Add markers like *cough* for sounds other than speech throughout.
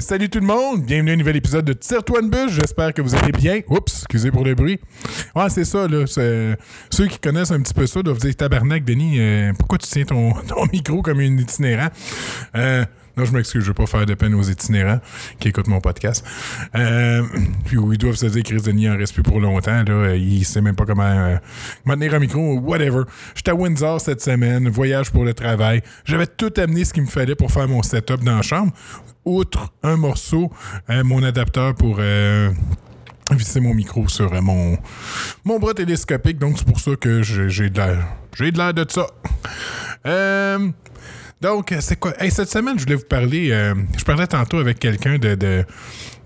Salut tout le monde! Bienvenue à un nouvel épisode de Tire-toi une bûche. J'espère que vous allez bien. Oups, excusez pour le bruit. Ouais, c'est ça, là. c'est- Ceux qui connaissent un petit peu ça doivent dire Tabarnak, Denis, euh, pourquoi tu tiens ton, *laughs* ton micro comme un itinérant? Euh, non, je m'excuse, je veux pas faire de peine aux itinérants qui écoutent mon podcast. Euh, puis où ils doivent se dire Chris Denis en reste plus pour longtemps. Là, Euh, il sait même pas comment, euh, comment tenir un micro, whatever. J'étais à Windsor cette semaine, voyage pour le travail. J'avais tout amené ce qu'il me fallait pour faire mon setup dans la chambre. Outre un morceau, euh, mon adapteur pour visser mon micro sur mon, mon bras télescopique. Donc, c'est pour ça que j'ai j'ai de l'air. J'ai de l'air de ça. Euh, donc, c'est quoi? Hey, cette semaine, je voulais vous parler. euh, je parlais tantôt avec quelqu'un de, de,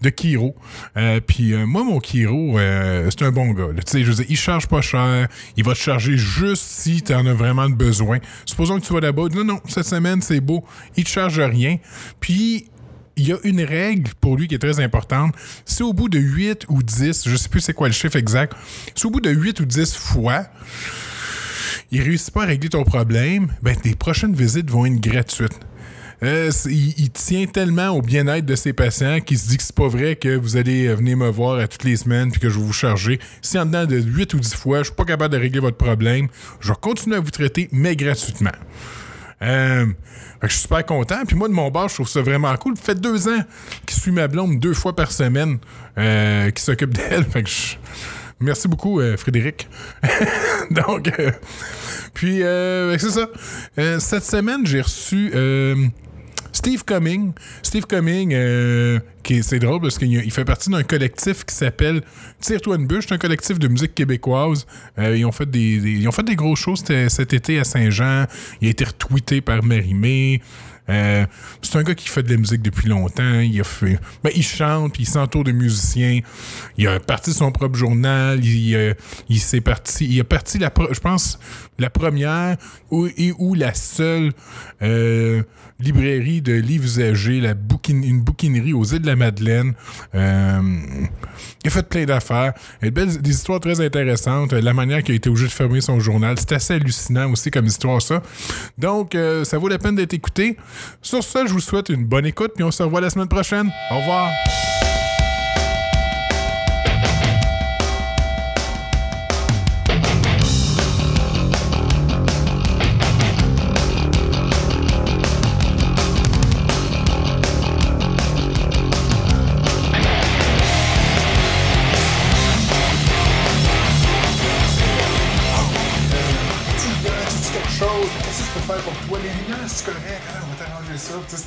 de Kiro. Euh, Puis euh, moi, mon Kiro, euh, c'est un bon gars. Tu sais, je veux dire, il charge pas cher. Il va te charger juste si tu en as vraiment besoin. Supposons que tu vas là-bas. Non, non, cette semaine, c'est beau. Il te charge rien. Puis il y a une règle pour lui qui est très importante. Si au bout de 8 ou 10, je sais plus c'est quoi le chiffre exact, si au bout de 8 ou 10 fois, il réussit pas à régler ton problème, ben tes prochaines visites vont être gratuites. Euh, il, tient tellement au bien-être de ses patients qu'il se dit que c'est pas vrai que vous allez euh, venir me voir à toutes les semaines puis que je vais vous charger. Si en dedans de 8 ou 10 fois, je suis pas capable de régler votre problème, je vais continuer à vous traiter, mais gratuitement. Euh, je suis super content. Puis moi, de mon bord, je trouve ça vraiment cool. Ça fait deux ans qu'il suit ma blonde deux fois par semaine, qui s'occupe d'elle. *laughs* Fait que je- Merci beaucoup, euh, Frédéric. *laughs* Donc, euh, puis, euh, c'est ça. Euh, cette semaine, j'ai reçu Steve Cumming. Steve Cumming, c'est drôle parce qu'il il fait partie d'un collectif qui s'appelle Tire-toi une bûche. C'est un collectif de musique québécoise. Ils, ont fait des, ils ont fait des gros shows cet, cet été à Saint-Jean. Il a été retweeté par Marie-Mé. Euh, c'est un gars qui fait de la musique depuis longtemps. Ben, il chante, puis il s'entoure de musiciens. Il a parti son propre journal. Il, euh, s'est parti. Il a parti la, je pense, la première ou, et ou la seule euh, librairie de livres usagés, la une bouquinerie aux îles de la Madeleine. Il a fait plein d'affaires. Des histoires très intéressantes. La manière qu'il a été obligé de fermer son journal, c'est assez hallucinant aussi comme histoire, ça. Donc, ça vaut la peine d'être écouté. Sur ce, je vous souhaite une bonne écoute, puis on se revoit la semaine prochaine. Au revoir.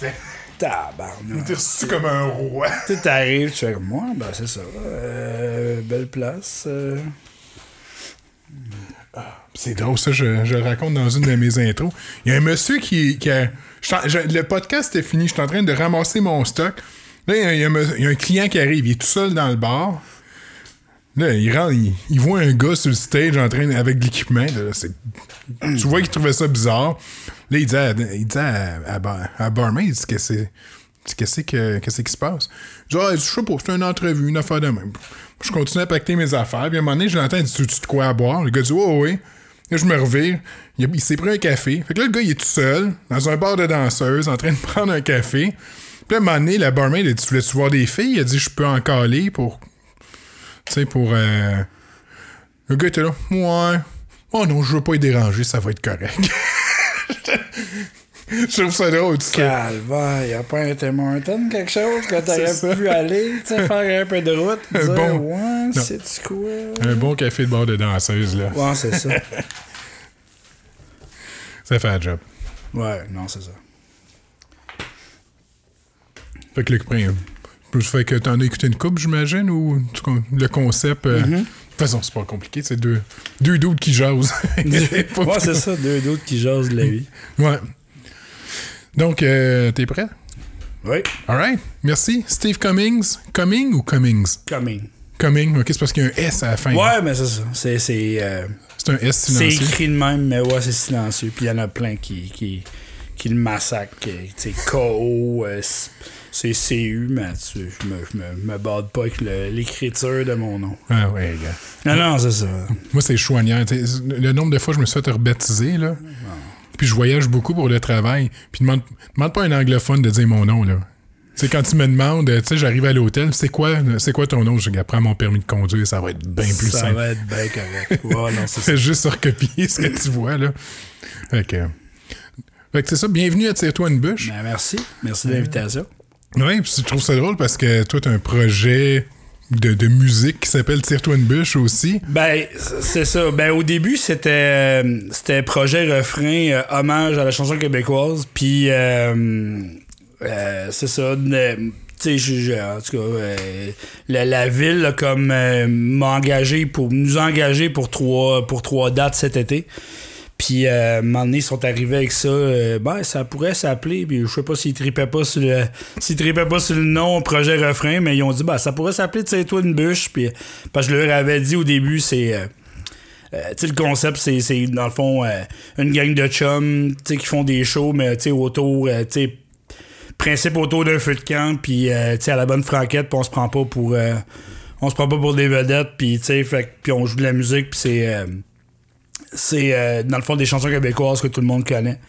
C'était. *laughs* Tabarnak. T'es reçu comme un roi. *laughs* Tu t'arrives, tu fais comme moi, ben c'est ça. Euh, belle place. euh. C'est drôle, ça, je, je le raconte dans une de mes intros. Il y a un monsieur qui, qui a. je le podcast est fini, je suis en train de ramasser mon stock. Là, y a, il y a un client qui arrive, il est tout seul dans le bar. Là, il rentre, il, il voit un gars sur le stage en train avec de l'équipement. Tu vois qu'il trouvait ça bizarre. Là, il dit à, il dit à, à, il dit. Qu'est-ce que- qu'est-ce qui se passe? Dis, ah, je sais pas, c'est une entrevue, une affaire de même. Je continue à pacter mes affaires, puis à un moment donné, je l'entends, il dit, tu de quoi à boire? Le gars dit, oh, oui. Là, je me revire. Il, il s'est pris un café. Fait que là, le gars, il est tout seul, dans un bar de danseuses, en train de *laughs* prendre un café. Puis à un moment donné, la barmaid, elle dit, tu voulais-tu voir des filles? Il a dit, je peux en caler pour. Tu sais, pour. euh, Le gars était là, ouais. Oh non, je veux pas y déranger, ça va être correct. *laughs* je trouve ça drôle, tu sais. Calvaire, y a pas un Tim Horton, quelque chose que t'aurais pu aller, tu sais, faire un peu de route, Un dire, bon- ouais, c'est quoi? Un bon café de bar de danseuse, là. Ouais, c'est ça. *laughs* Ça fait un job. Ouais, non, c'est ça. Fait que le prin- plus fait que t'en as écouté une coupe, j'imagine, ou le concept. euh, Mm-hmm. De toute façon, c'est pas compliqué, c'est deux, deux doutes qui jasent. *laughs* Ouais, c'est ça, deux d'autres qui jasent de la vie. Ouais. Donc, euh, t'es prêt? Oui, Alright. Merci. Steve Cummings. Cumming ou Cummings? coming. Cumming. Ok, c'est parce qu'il y a un S à la fin. Ouais, mais c'est ça. C'est, c'est, euh, C'est un S c'est silencieux. écrit de même, mais ouais, c'est silencieux. Puis il y en a plein qui, qui, qui le massacrent. Tu sais, KO, euh, c'est CU, mais tu- je me, je me, me bade pas avec l'écriture de mon nom. Ah ouais, gars. Non, non, c'est ça. Moi, c'est chouanière. Le nombre de fois que je me suis fait rebaptiser, là. Puis je voyage beaucoup pour le travail. Puis demande, demande pas à un anglophone de dire mon nom, là. C'est quand tu me demandes, tu sais, j'arrive à l'hôtel, c'est quoi, c'est quoi ton nom? Je dis, prends mon permis de conduire, ça va être bien plus ça simple. va être bien correct. *laughs* Ouais, non, c'est ça. Fais juste recopier ce que tu vois, là. Fait que, fait que c'est ça, bienvenue à Tire-toi une bûche. Ben, merci. Merci de l'invitation. Oui, puis je trouve ça drôle parce que toi, t'as un projet de, de musique qui s'appelle Tire-toi une bûche aussi. Ben, c'est ça. Ben, au début, c'était euh, c'était projet refrain, euh, hommage à la chanson québécoise. Puis, euh, euh, c'est ça. tu sais, en tout cas, la, la ville comme m'a engagé pour nous engager pour trois pour trois dates cet été. Puis, euh, un moment donné, ils sont arrivés avec ça. euh, ben, ça pourrait s'appeler. Puis, je sais pas s'ils tripaient pas sur le, s'ils tripaient pas sur le nom projet refrain, mais ils ont dit, ben, ça pourrait s'appeler, tu sais, toi, une bûche. Puis, parce que je leur avais dit au début, c'est. euh, euh, le concept, c'est, c'est, dans le fond, euh, une gang de chums, qui font des shows, mais, tu sais, autour, euh, tu sais, principe autour d'un feu de camp, puis, euh, tu sais, à la bonne franquette, puis on se prend pas pour. on se prend pas pour des vedettes, puis on joue de la musique, puis c'est. C'est euh, dans le fond des chansons québécoises que tout le monde connaît.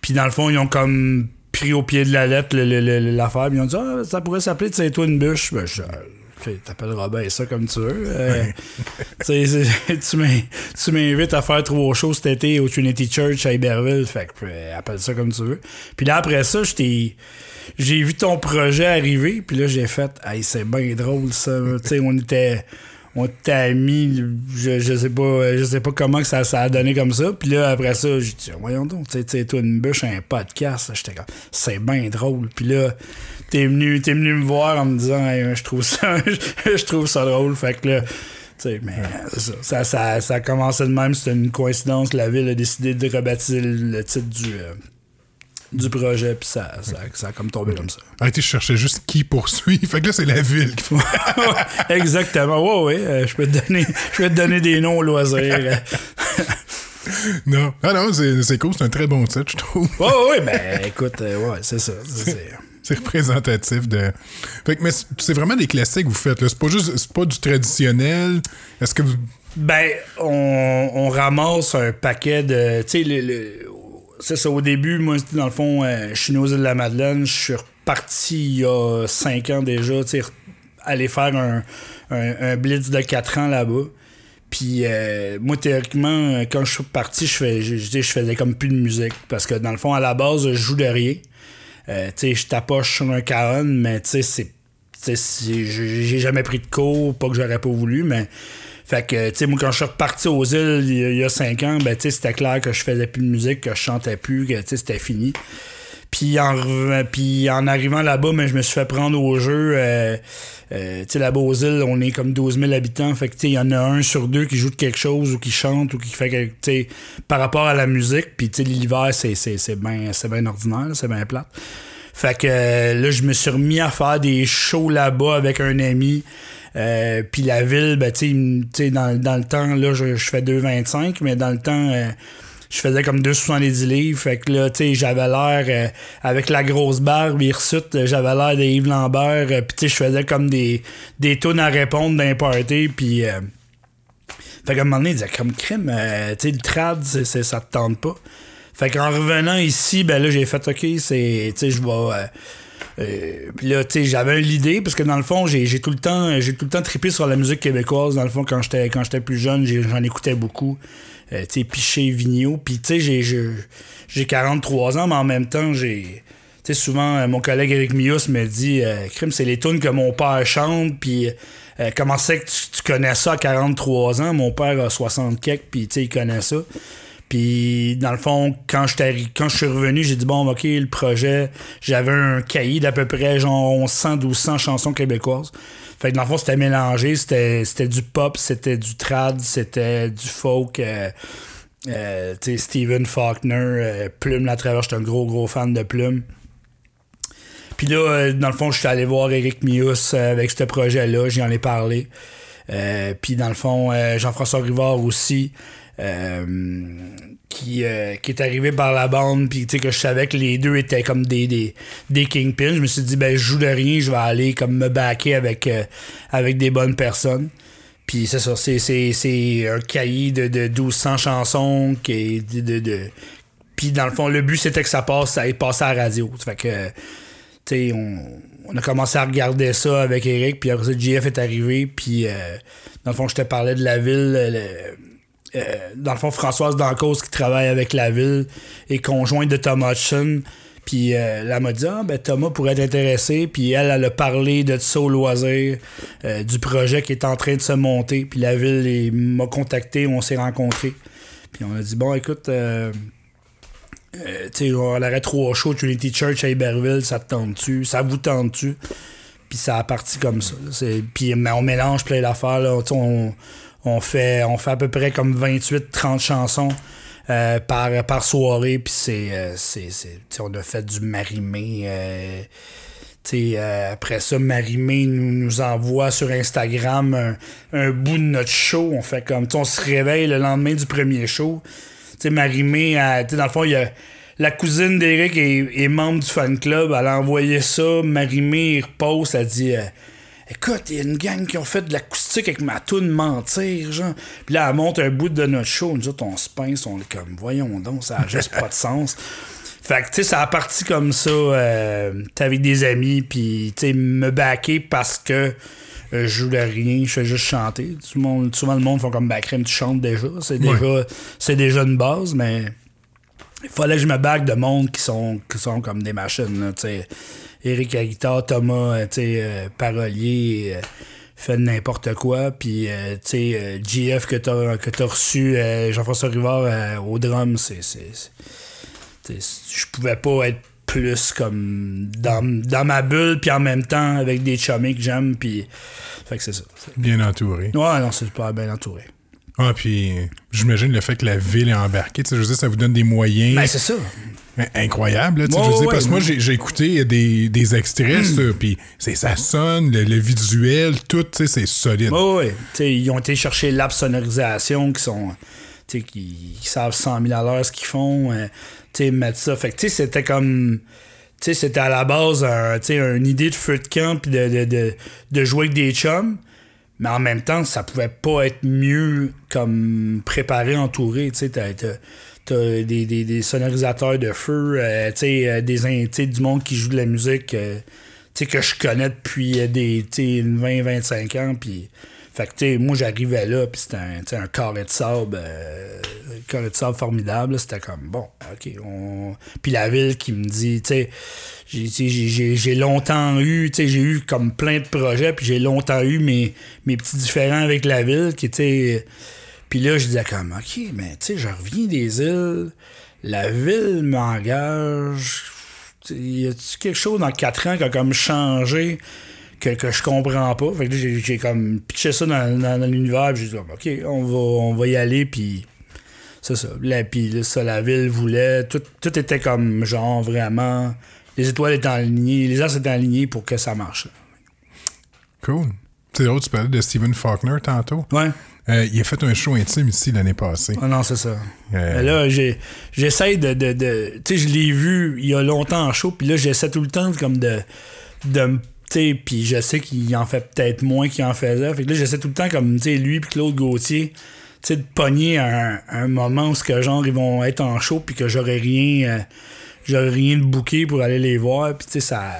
Puis dans le fond, ils ont comme pris au pied de la lettre le- le- le- l'affaire. puis Ils ont dit ah, ça pourrait s'appeler C'est toi une bûche. Ben, je, tu sais, t'appelleras bien ça comme tu veux. Euh, *laughs* tu m'invites à faire trois shows cet été au Trinity Church à Iberville. Fait que euh, appelle ça comme tu veux. Puis là, après ça. J'ai vu ton projet arriver, puis là, j'ai fait, hey, c'est bien drôle ça. tu sais, on était on était amis, je, je sais pas je sais pas comment que ça, ça a donné comme ça. Puis là, après ça, j'ai dit, voyons donc, tu sais, toi, une bûche, un podcast. J'étais comme, c'est bien drôle. Puis là, t'es venu, t'es venu me voir en me disant, Hey, je trouve ça, *laughs* je trouve ça drôle. Fait que là, tu sais, mais c'est ça, ça, ça, ça a commencé de même. C'était une coïncidence. La ville a décidé de rebaptiser le titre du, euh, du projet. Puis ça, ça, ça a comme tombé comme ça. Arrêtez, je cherchais juste qui poursuit. *laughs* Fait que là, c'est la ville qui. Exactement. Ouais, ouais. euh, je peux te donner, je peux te donner des noms au loisir. *laughs* non. Ah non, c'est cool, c'est un très bon titre, je trouve. Ouais, ouais, ben écoute, euh, ouais, c'est ça. c'est- représentatif de. Fait que, mais c'est- vraiment des classiques que vous faites. C'est pas juste. C'est pas du traditionnel. Est-ce que vous. Ben, on, on ramasse un paquet de. Tu sais, le, le- c'est ça. Au début, moi, dans le fond, euh, je suis aux îles de la Madeleine. Je suis reparti il y a 5 ans déjà, tu sais, aller faire un, un, un blitz de 4 ans là-bas. Puis euh, moi, théoriquement, quand je suis parti, je, fais, je, je, je faisais comme plus de musique. Parce que dans le fond, à la base, je joue de rien. Euh, tu sais, je tapoche sur un caron, mais tu sais, c'est. j'ai jamais pris de cours, pas que j'aurais pas voulu, mais. Fait que, tu sais, moi, quand je suis reparti aux îles il y a- il y a 5 ans, ben, tu sais, c'était clair que je faisais plus de musique, que je chantais plus, que, tu sais, c'était fini. Puis en, puis en arrivant là-bas, ben, je me suis fait prendre au jeu. euh, euh, tu sais, là-bas aux îles, on est comme 12 000 habitants. Fait que, tu sais, il y en a un sur deux qui joue de quelque chose ou qui chante ou qui fait quelque... Tu par rapport à la musique. Puis, tu sais, l'hiver, c'est, c'est, c'est bien bien ordinaire, c'est bien plate. Fait que euh, là, je me suis remis à faire des shows là-bas avec un ami. Euh, puis la ville, ben, tu sais, dans, dans le temps, là, je, je fais 2,25, mais dans le temps, euh, je faisais comme 2,70 livres. Fait que là, tu sais, j'avais l'air, euh, avec la grosse barbe hirsute, j'avais l'air de Yves Lambert. euh, puis tu sais, je faisais comme des, des tunes à répondre d'un party. Puis. fait qu'à un moment donné, il disait comme crime, tu sais, le trad, ça te tente pas. Fait qu'en revenant ici, ben là, j'ai fait OK, c'est. Tu sais, je vais. Euh, puis là, tu sais, j'avais l'idée, parce que dans le fond, j'ai, tout le temps j'ai tout le temps trippé sur la musique québécoise. Dans le fond, quand j'étais, quand j'étais plus jeune, j'en écoutais beaucoup. Euh, tu sais, Piché, Vigneault. Puis, tu sais, j'ai 43 ans, mais en même temps, j'ai. Tu sais, souvent, euh, mon collègue Eric Mius me dit euh, Crime, c'est les tunes que mon père chante, puis euh, comment c'est que tu, tu connais ça à 43 ans Mon père a 60 quelques, puis tu sais, il connaît ça. Puis, dans le fond, quand je, quand je suis revenu, j'ai dit, bon, OK, le projet, j'avais un cahier d'à peu près genre 1100, 1200 chansons québécoises. Fait que dans le fond, c'était mélangé. C'était du pop, c'était du trad, c'était du folk. euh, euh, tu sais, Stephen Faulkner, euh, Plume la travers, j'étais un gros, gros fan de Plume. Puis là, dans le fond, je suis allé voir Eric Mius avec ce projet-là, j'y en ai parlé. Puis dans le fond, Jean-François Rivard aussi, qui, euh, qui est arrivé par la bande, puis tu sais que je savais que les deux étaient comme des, des, des kingpins. Je me suis dit, ben je joue de rien, je vais aller comme me backer avec, euh, avec des bonnes personnes. Puis c'est ça, c'est, c'est, c'est un cahier de, de 1200 chansons qui est de, de, de- Puis dans le fond, le but c'était que ça passe, ça ait passé à la radio. Fait que, tu sais, on, on a commencé à regarder ça avec Eric, puis après ça, JF est arrivé, puis euh, dans le fond, je te parlais de la ville. le- euh, dans le fond, Françoise Dancause qui travaille avec la ville et conjointe de Thomas Hudson. Puis euh, elle m'a dit, ah, ben Thomas pourrait être intéressé. Puis elle, elle a parlé de ça au loisir, euh, du projet qui est en train de se monter. Puis la ville m'a contacté, on s'est rencontrés. Puis on a dit, bon, écoute, euh, euh, tu on aurait trois shows, Trinity Church à Iberville, ça te tente-tu? Ça vous tente-tu? Puis ça a parti comme ça. Puis on mélange plein d'affaires. On, on, fait, on fait à peu près comme 28-30 chansons euh, par, par soirée. Puis c'est, euh, c'est, on a fait du marimé. euh, après ça, Marimé nous, nous envoie sur Instagram un, bout de notre show. On fait comme, se réveille le lendemain du premier show. Tu sais, Marimé, dans le fond, la cousine d'Éric est, membre du fan club. Elle a envoyé ça. Marimé, il repose. Elle dit Écoute, il y a une gang qui ont fait de l'acoustique avec ma toune mentir, genre. Puis là, elle monte un bout de notre show. Nous autres, on se pince. On est comme Voyons donc, ça a juste pas de sens. *laughs* Fait que, tu sais, ça a parti comme ça. Euh, t'es avec des amis, puis, tu sais, me backer parce que euh, je joue de rien, je fais juste chanter. Tout le monde, souvent, le monde font comme, bah, crème, tu chantes déjà. C'est déjà, c'est déjà une base, mais il fallait que je me bague de monde qui sont, qui sont comme des machines. Tu sais. Eric à guitare, Thomas, euh, euh, parolier, euh, fait n'importe quoi. Puis, euh, tu sais, euh, GF que t'as que t'as reçu, euh, Jean-François Rivard au drum, c'est. Je pouvais pas être plus comme dans, dans ma bulle, puis en même temps avec des chummies que j'aime. Puis, fait que c'est ça. Bien entouré. Ouais, non, c'est super bien entouré. Ah, puis j'imagine le fait que la ville est embarquée. Tu sais, je veux dire, ça vous donne des moyens Ben, c'est ça. In- incroyables. là, tu sais, Ouais, je veux dire, ouais, parce que moi, ouais. j'ai écouté des, des extraits, ça, puis ça sonne, le, le visuel, tout, tu sais, c'est solide. Oui, oui. T'sais, ils ont été chercher l'app sonorisation qui sont. Qui, qui savent 100 000 à l'heure ce qu'ils font. euh, t'sais, mettre ça. Fait que c'était comme. c'était à la base un, une idée de feu de camp puis de, de, de, de jouer avec des chums. Mais en même temps, ça pouvait pas être mieux comme préparé, entouré. Tu t'as, des, sonorisateurs de feu, euh, euh, des, t'sais, du monde qui joue de la musique euh, que je connais depuis euh, des 20-25 ans. Fait que, moi, j'arrivais là, puis c'était un, un carré de sable, euh, carré de sable formidable. C'était comme, bon, OK. On... Puis la ville qui me dit, j'ai- longtemps eu, j'ai eu comme plein de projets, puis j'ai longtemps eu mes, mes petits différends avec la ville qui étaient. Puis là, je disais comme, OK, mais tu sais, je reviens des îles, la ville m'engage. Y a-tu quelque chose dans quatre ans qui a comme changé que, que je comprends pas? Fait que là, j'ai comme pitché ça dans, dans- dans l'univers, puis j'ai dit, OK, on va, on va y aller, puis c'est ça. Là, puis là, ça, la ville voulait. Tout, tout était comme genre vraiment. Les étoiles étaient alignées, les astres étaient alignés pour que ça marche. Cool. C'est drôle, tu parlais de Stephen Faulkner tantôt. Ouais. Euh, il a fait un show intime ici l'année passée. Ah non, c'est ça. Euh, là, j'ai- j'essaie de. de, de- tu sais, je l'ai vu il y a longtemps en show, puis là, j'essaie tout le temps comme de. de me- tu sais, puis je sais qu'il en fait peut-être moins qu'il en faisait. Fait que là, j'essaie tout le temps comme, tu sais, lui puis Claude Gauthier, tu sais, de pogner un, un moment où ce que genre ils vont être en show puis que j'aurais rien. euh, j'aurais rien de booké pour aller les voir. Puis tu sais, ça.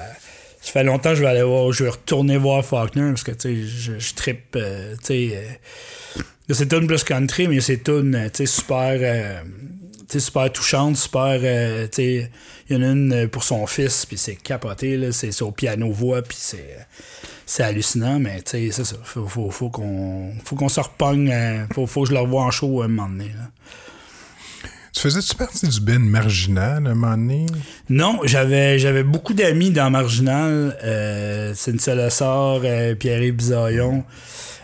Ça fait longtemps que je vais aller voir. Je vais retourner voir Faulkner parce que tu sais, je, je trippe. euh, tu sais. euh, c'est une plus country, mais c'est une euh, tu sais, super, euh, tu sais, super touchante, super. euh, tu sais, il y en a une euh, pour son fils, puis c'est capoté, là, c'est au piano-voix, puis c'est c'est hallucinant, mais tu sais, c'est ça. Faut, faut, faut qu'on faut qu'on se repogne, faut, faut que je le revoie en show à un moment donné. là. Tu faisais-tu partie du Ben marginal à un moment donné? Non, j'avais j'avais beaucoup d'amis dans Marginal, euh, Cynthia Lessard, euh, Pierre Bisaillon.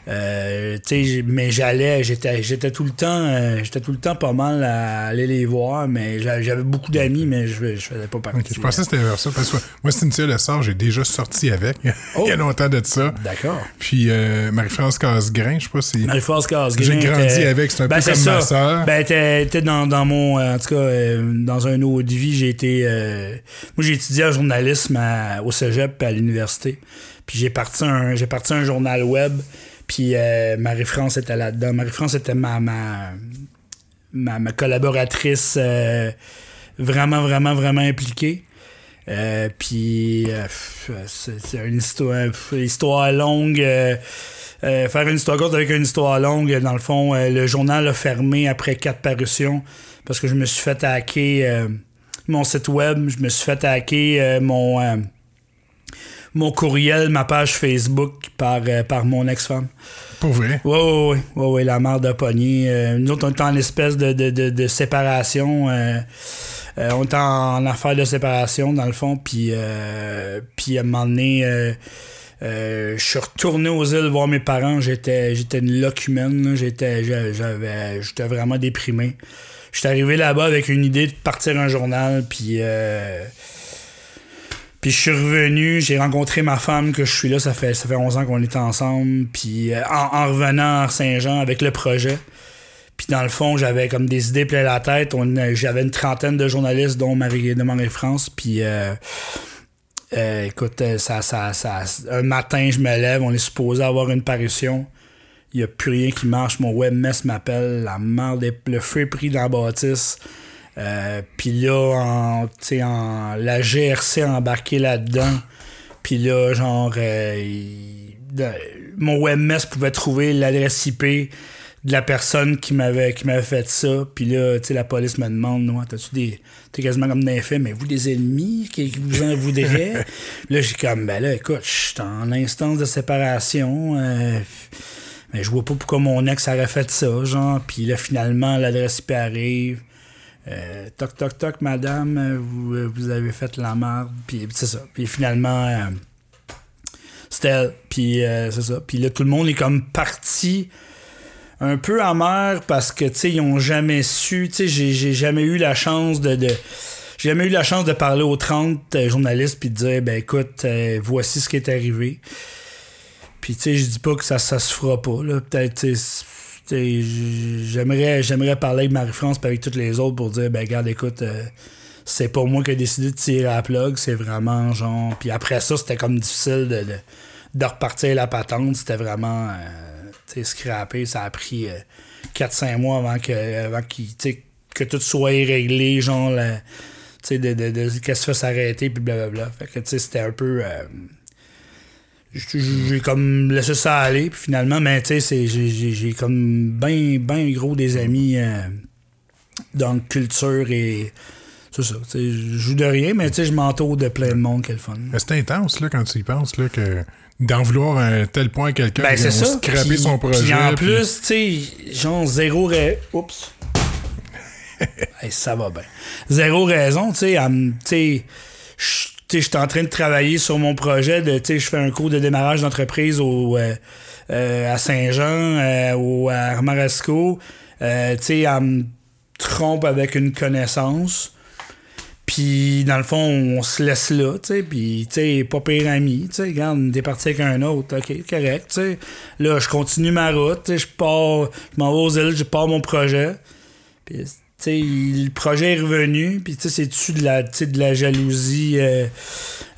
Euh, mais j'allais, j'étais, j'étais tout le temps, euh, j'étais tout le temps pas mal à aller les voir, mais j'a- j'avais beaucoup d'amis, mais je, je faisais pas partie. Je pensais que c'était vers ça. Parce que moi, Cynthia Lessard, j'ai déjà sorti avec. Oh. *laughs* il y a longtemps de ça. D'accord. Puis euh, Marie-France Casgrain, je sais pas si. Marie-France Casgrain. J'ai grandi avec, c'est un ben, peu comme ça. ma sœur. Ben, t'es, t'es dans, dans mon. en tout cas, dans un autre vie, j'ai été. moi, j'ai étudié en journalisme à- au cégep et à l'université. Puis j'ai parti un, j'ai parti un journal web. Puis euh, Marie-France était là-dedans. Marie-France était ma, ma, ma, ma collaboratrice euh, vraiment, vraiment, vraiment impliquée. Euh, puis euh, c'est une histoire, une histoire longue. euh, euh, faire une histoire courte avec une histoire longue, dans le fond, euh, le journal a fermé après quatre parutions parce que je me suis fait hacker euh, mon site web, je me suis fait hacker euh, mon, euh, mon courriel, ma page Facebook par, euh, par mon ex-femme. Pour vrai? Ouais, ouais, ouais, ouais, ouais, la mère de pogné. Euh, nous autres, on était en espèce de, de, de, de séparation. euh, on était en, en affaire de séparation, dans le fond. Puis, puis à un moment donné, je suis retourné aux îles voir mes parents. J'étais, j'étais une locumène. J'étais, j'avais, j'étais vraiment déprimé. J'étais arrivé là-bas avec une idée de partir un journal. Puis, puis je suis revenu, j'ai rencontré ma femme que je suis là, ça fait, ça fait 11 ans qu'on est ensemble. Puis euh, en, en revenant à Saint-Jean avec le projet. Puis dans le fond, j'avais comme des idées plein la tête. J'avais une trentaine de journalistes, dont Marie de Marie-France. Puis euh, euh, écoute, ça, ça, ça, un matin, je me lève, on est supposé avoir une parution. Il n'y a plus rien qui marche. Mon webmess m'appelle. La merde, le feu est pris dans la bâtisse. Euh, puis là, en, en, la GRC a embarqué là-dedans. Puis là, genre, euh, mon webmess pouvait trouver l'adresse IP de la personne qui m'avait qui m'avait fait ça. Puis là, tu sais, la police me demande, moi, t'as-tu des. T'es quasiment comme d'un fait, mais vous des ennemis qui, qui vous en voudraient? là, j'ai comme, ben là, écoute, je suis en instance de séparation. euh, mais je vois pas pourquoi mon ex aurait fait ça, genre. Puis là, finalement, l'adresse IP arrive. Euh, toc, toc, toc, madame, euh, vous, euh, vous avez fait la merde. Puis c'est ça. Puis finalement, euh. Puis euh, c'est ça. Puis là, tout le monde est comme parti un peu amer parce que, tu sais, ils ont jamais su. Tu sais, j'ai jamais eu la chance de. de j'ai jamais eu la chance de parler aux 30 euh, journalistes puis de dire, ben écoute, voici ce qui est arrivé. Puis, tu sais, je dis pas que ça, ça se fera pas, là. Peut-être, j'aimerais, j'aimerais parler avec Marie-France et avec toutes les autres pour dire, ben, regarde, écoute, euh, c'est pas moi qui ai décidé de tirer à la plug, c'est vraiment genre. Puis après ça, c'était comme difficile de, de, de repartir la patente. C'était vraiment, euh, tu scrappé. Ça a pris 4-5 mois avant que, avant sais, que tout soit réglé, genre, la- de, de, de, qu'est-ce que ça s'arrêter, puis blablabla. Fait que, tu sais, c'était un peu. J'ai comme laissé ça aller puis finalement mais tu sais j'ai- comme ben ben gros des amis euh, dans la culture et c'est ça tu sais je joue de rien mais tu sais je m'entoure de plein de monde le fun. Mais C'est intense, là, quand tu y penses, là, que d'en vouloir à un tel point à quelqu'un ben qui scraper son projet. puis en puis- plus tu sais genre zéro ra- oups. *laughs* Hey, ça va bien. Zéro raison sais je- tu sais, je suis en train de travailler sur mon projet de je fais un cours de démarrage d'entreprise au euh, euh, à Saint-Jean euh, ou à Armarasco euh, tu sais elle me trompe avec une connaissance. Puis dans le fond on se laisse là tu sais. Puis tu sais pas pire ami tu sais. Regarde t'es parti avec un autre. Ok correct tu sais. Là je continue ma route je pars je m'en vais aux îles je pars mon projet. Puis, tu sais, le projet est revenu, puis tu sais, c'est dessus de la, de la jalousie, euh,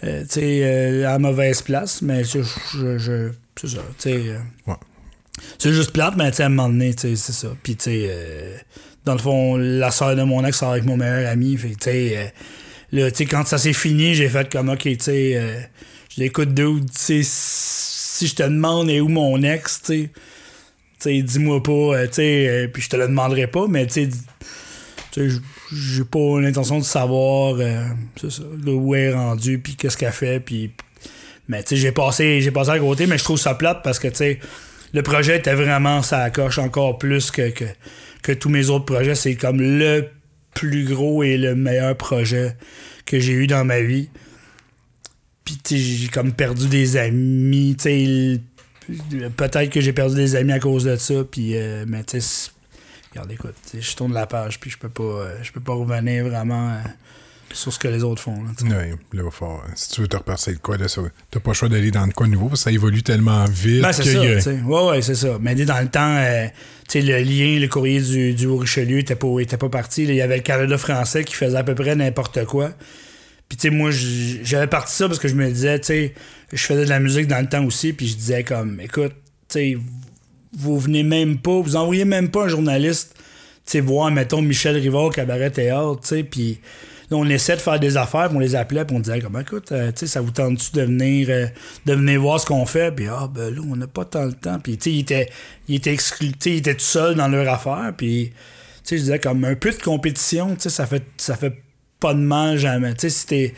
euh, euh, à mauvaise place, mais je, je, je- c'est ça, euh, Ouais. C'est juste plate, mais à un moment donné, c'est ça. Puis, tu sais, euh, dans le fond, la soeur de mon ex sort avec mon meilleur ami, fait que, tu sais, euh, là, tu sais, quand ça s'est fini, j'ai fait comme, ok, tu sais, euh, je l'écoute sais, si je te demande est où mon ex, tu sais, tu sais, dis-moi pas, euh, tu sais, euh, puis je te le demanderai pas, mais tu j'ai pas l'intention de savoir, euh, où elle est rendue, puis qu'est-ce qu'elle fait, puis. Mais tu sais, j'ai passé, passé à côté, mais je trouve ça plate parce que, tu sais, le projet était vraiment ça coche encore plus que, que, que tous mes autres projets. C'est comme le plus gros et le meilleur projet que j'ai eu dans ma vie. Puis, tu sais, j'ai comme perdu des amis, tu sais, peut-être que j'ai perdu des amis à cause de ça, puis, euh, mais tu sais, regarde, écoute, je tourne la page, puis je peux pas, euh, je peux pas revenir vraiment euh, sur ce que les autres font. là. Ouais, là, va falloir- si tu veux te repartir de quoi, là, ça, t'as pas le choix d'aller dans le quoi nouveau parce que ça évolue tellement vite. Ben, c'est ça, a-. Ouais, ouais, c'est ça. Mais dans le temps, euh, tu sais, le lien, le courrier du, du Haut-Richelieu était pas, était pas parti. Il y avait le Canada français qui faisait à peu près n'importe quoi. Puis, tu sais, moi, j'avais parti ça parce que je me disais, tu sais, je faisais de la musique dans le temps aussi, puis je disais comme, écoute, tu sais, vous venez même pas, vous envoyez même pas un journaliste, tu voir, mettons, Michel Rivard, Cabaret Théâtre, tu sais, puis on essaie de faire des affaires, puis on les appelait, puis on disait, comme, écoute, euh, tu sais, ça vous tente-tu de venir, euh, de venir voir ce qu'on fait? Puis, ah, ben là, on n'a pas tant le temps. Puis, tu sais, il était, il était exclu, tu sais, il était tout seul dans leur affaire, puis, tu sais, je disais, comme, un peu de compétition, tu sais, ça fait, ça fait pas de mal jamais. Tu sais, si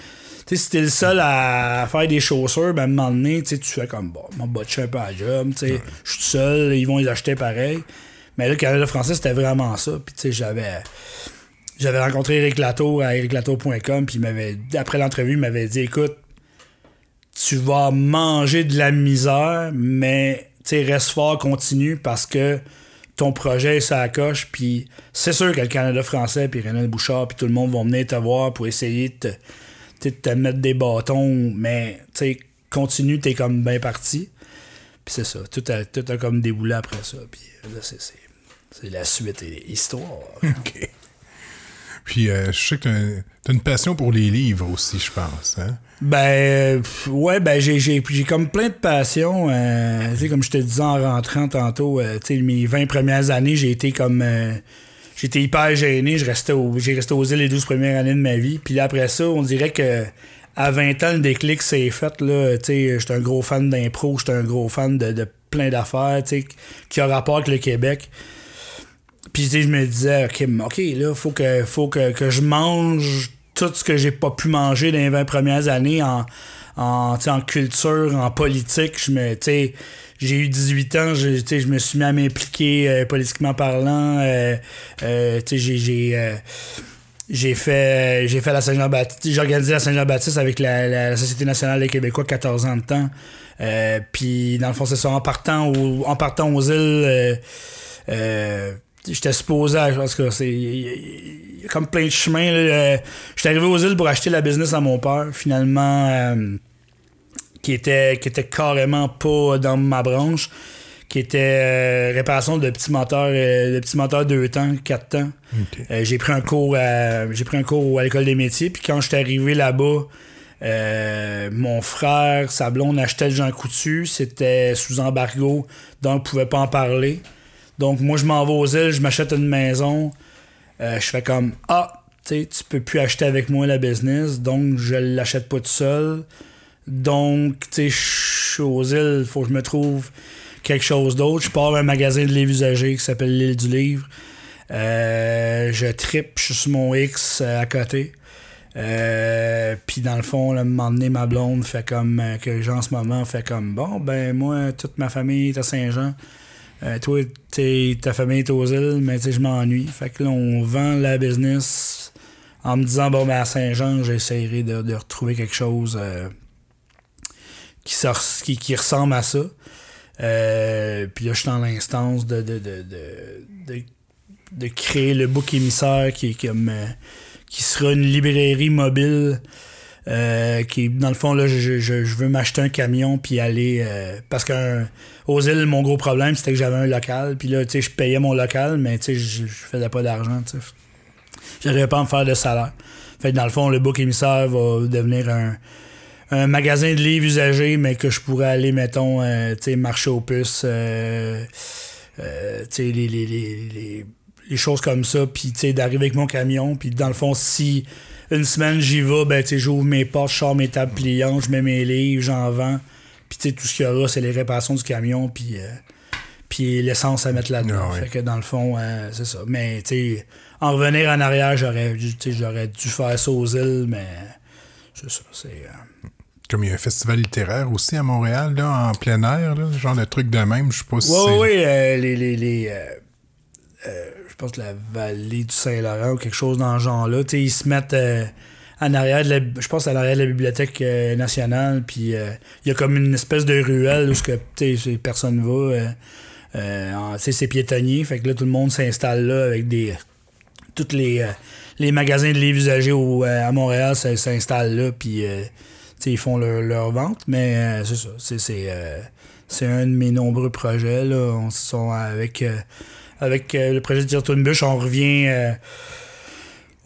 sais, si t'es le seul à faire des chaussures, ben, à un moment donné, tu fais comme, bon, mon botcher un peu à la job, tu sais, je suis seul, ils vont les acheter pareil. Mais là, le Canada français, c'était vraiment ça. Puis, tu sais, j'avais. J'avais rencontré Eric Lato à ericlato.com, puis il m'avait, après l'entrevue, il m'avait dit écoute, tu vas manger de la misère, mais reste fort, continue, parce que ton projet, ça coche, puis c'est sûr que le Canada français, puis René Bouchard, puis tout le monde vont venir te voir pour essayer de te, te mettre des bâtons, mais tu continue, t'es comme bien parti. Puis c'est ça, tout a, tout a comme déboulé après ça, puis là, c'est, la suite et l'histoire. *laughs* OK. Puis euh, je sais que t'as une passion pour les livres aussi, je pense. Hein? Ben, ouais, ben, j'ai, j'ai, j'ai comme plein de passions. Euh, tu sais, comme je te disais en rentrant tantôt, euh, tu sais, mes 20 premières années, j'ai été comme. J'étais hyper gêné. J'ai resté aux îles les 12 premières années de ma vie. Puis après ça, on dirait que. À 20 ans, le déclic s'est fait. Là, j'étais un gros fan d'impro, j'étais un gros fan de, plein d'affaires, qui a rapport avec le Québec. Puis je me disais, OK, OK, là, faut que, faut que, que je mange tout ce que j'ai pas pu manger dans les 20 premières années en, en, en culture, en politique. Je me, j'ai eu 18 ans, je, je me suis mis à m'impliquer euh, politiquement parlant. euh, euh, j'ai. j'ai euh, j'ai fait j'ai fait la Saint-Jean-Baptiste j'ai organisé la Saint-Jean-Baptiste avec la, la Société nationale des Québécois 14 ans de temps Euh, puis dans le fond c'est ça en partant au- en partant aux îles euh, euh, j'étais supposé à, parce que c'est comme plein de chemins euh, j'étais arrivé aux îles pour acheter la business à mon père finalement euh, qui était qui était carrément pas dans ma branche qui était euh, réparation de petits moteurs euh, de petits moteurs deux temps quatre temps. Euh, j'ai pris un cours à, j'ai pris un cours à l'école des métiers puis quand j'étais arrivé là-bas mon frère sa blonde achetait le Jean Coutu c'était sous embargo donc on pouvait pas en parler. Donc moi je m'en vais aux îles je m'achète une maison je fais comme ah tu peux plus acheter avec moi la business donc je l'achète pas tout seul donc tu sais je suis aux îles faut que je me trouve quelque chose d'autre je pars à un magasin de livres usagés qui s'appelle l'île du livre euh, je tripe, je suis sur mon X euh, à côté. Euh, puis dans le fond, là, moment donné, ma blonde fait comme que j'ai en ce moment fait comme bon ben moi, toute ma famille est à Saint-Jean. Toi, ta famille est aux îles, mais je m'ennuie. Fait que là, on vend la business en me disant bon ben à Saint-Jean, j'essaierai de, de retrouver quelque chose qui, qui, qui ressemble à ça. Euh, puis là, je suis dans l'instance de, de, de, de, de créer le bouc émissaire qui est comme euh, qui sera une librairie mobile euh, qui dans le fond là je, je, je veux m'acheter un camion puis aller parce que aux îles mon gros problème c'était que j'avais un local. Puis là tu sais je payais mon local mais tu sais je, je faisais pas d'argent tu sais. J'arrivais pas à me faire de salaire. Fait que dans le fond le bouc émissaire va devenir un un magasin de livres usagés mais que je pourrais aller mettons euh, tu sais marcher aux puces euh, euh, tu sais, les, les, les, les, les choses comme ça, puis tu sais, d'arriver avec mon camion, puis dans le fond, si une semaine j'y vais, ben tu sais, j'ouvre mes portes, je sors mes tables pliantes, je mets mes livres, j'en vends, puis tu sais, tout ce qu'il y aura, c'est les réparations du camion, puis euh, puis l'essence à mettre là-dedans. Ah ouais. Fait que dans le fond, euh, c'est ça. Mais tu en revenir en arrière, j'aurais dû, j'aurais dû faire ça aux îles, mais c'est ça, c'est... euh, Comme il y a un festival littéraire aussi à Montréal, là, en plein air, là, genre de truc de même, je sais pas si Ouais, ouais, ouais, euh, les. les, les euh, euh, je pense la vallée du Saint-Laurent ou quelque chose dans ce genre-là. Ils se mettent en arrière de la, je pense à l'arrière de la Bibliothèque nationale, puis il y a comme une espèce de ruelle où ce que, personne va. C'est piétonnier, fait que là, tout le monde s'installe là avec des. Toutes les, les magasins de livres usagés au, à Montréal s'installent là, puis ils font leur, vente, mais euh, c'est ça. Euh, c'est un de mes nombreux projets. Là. On avec, euh, avec le projet de Tire une bûche, on revient.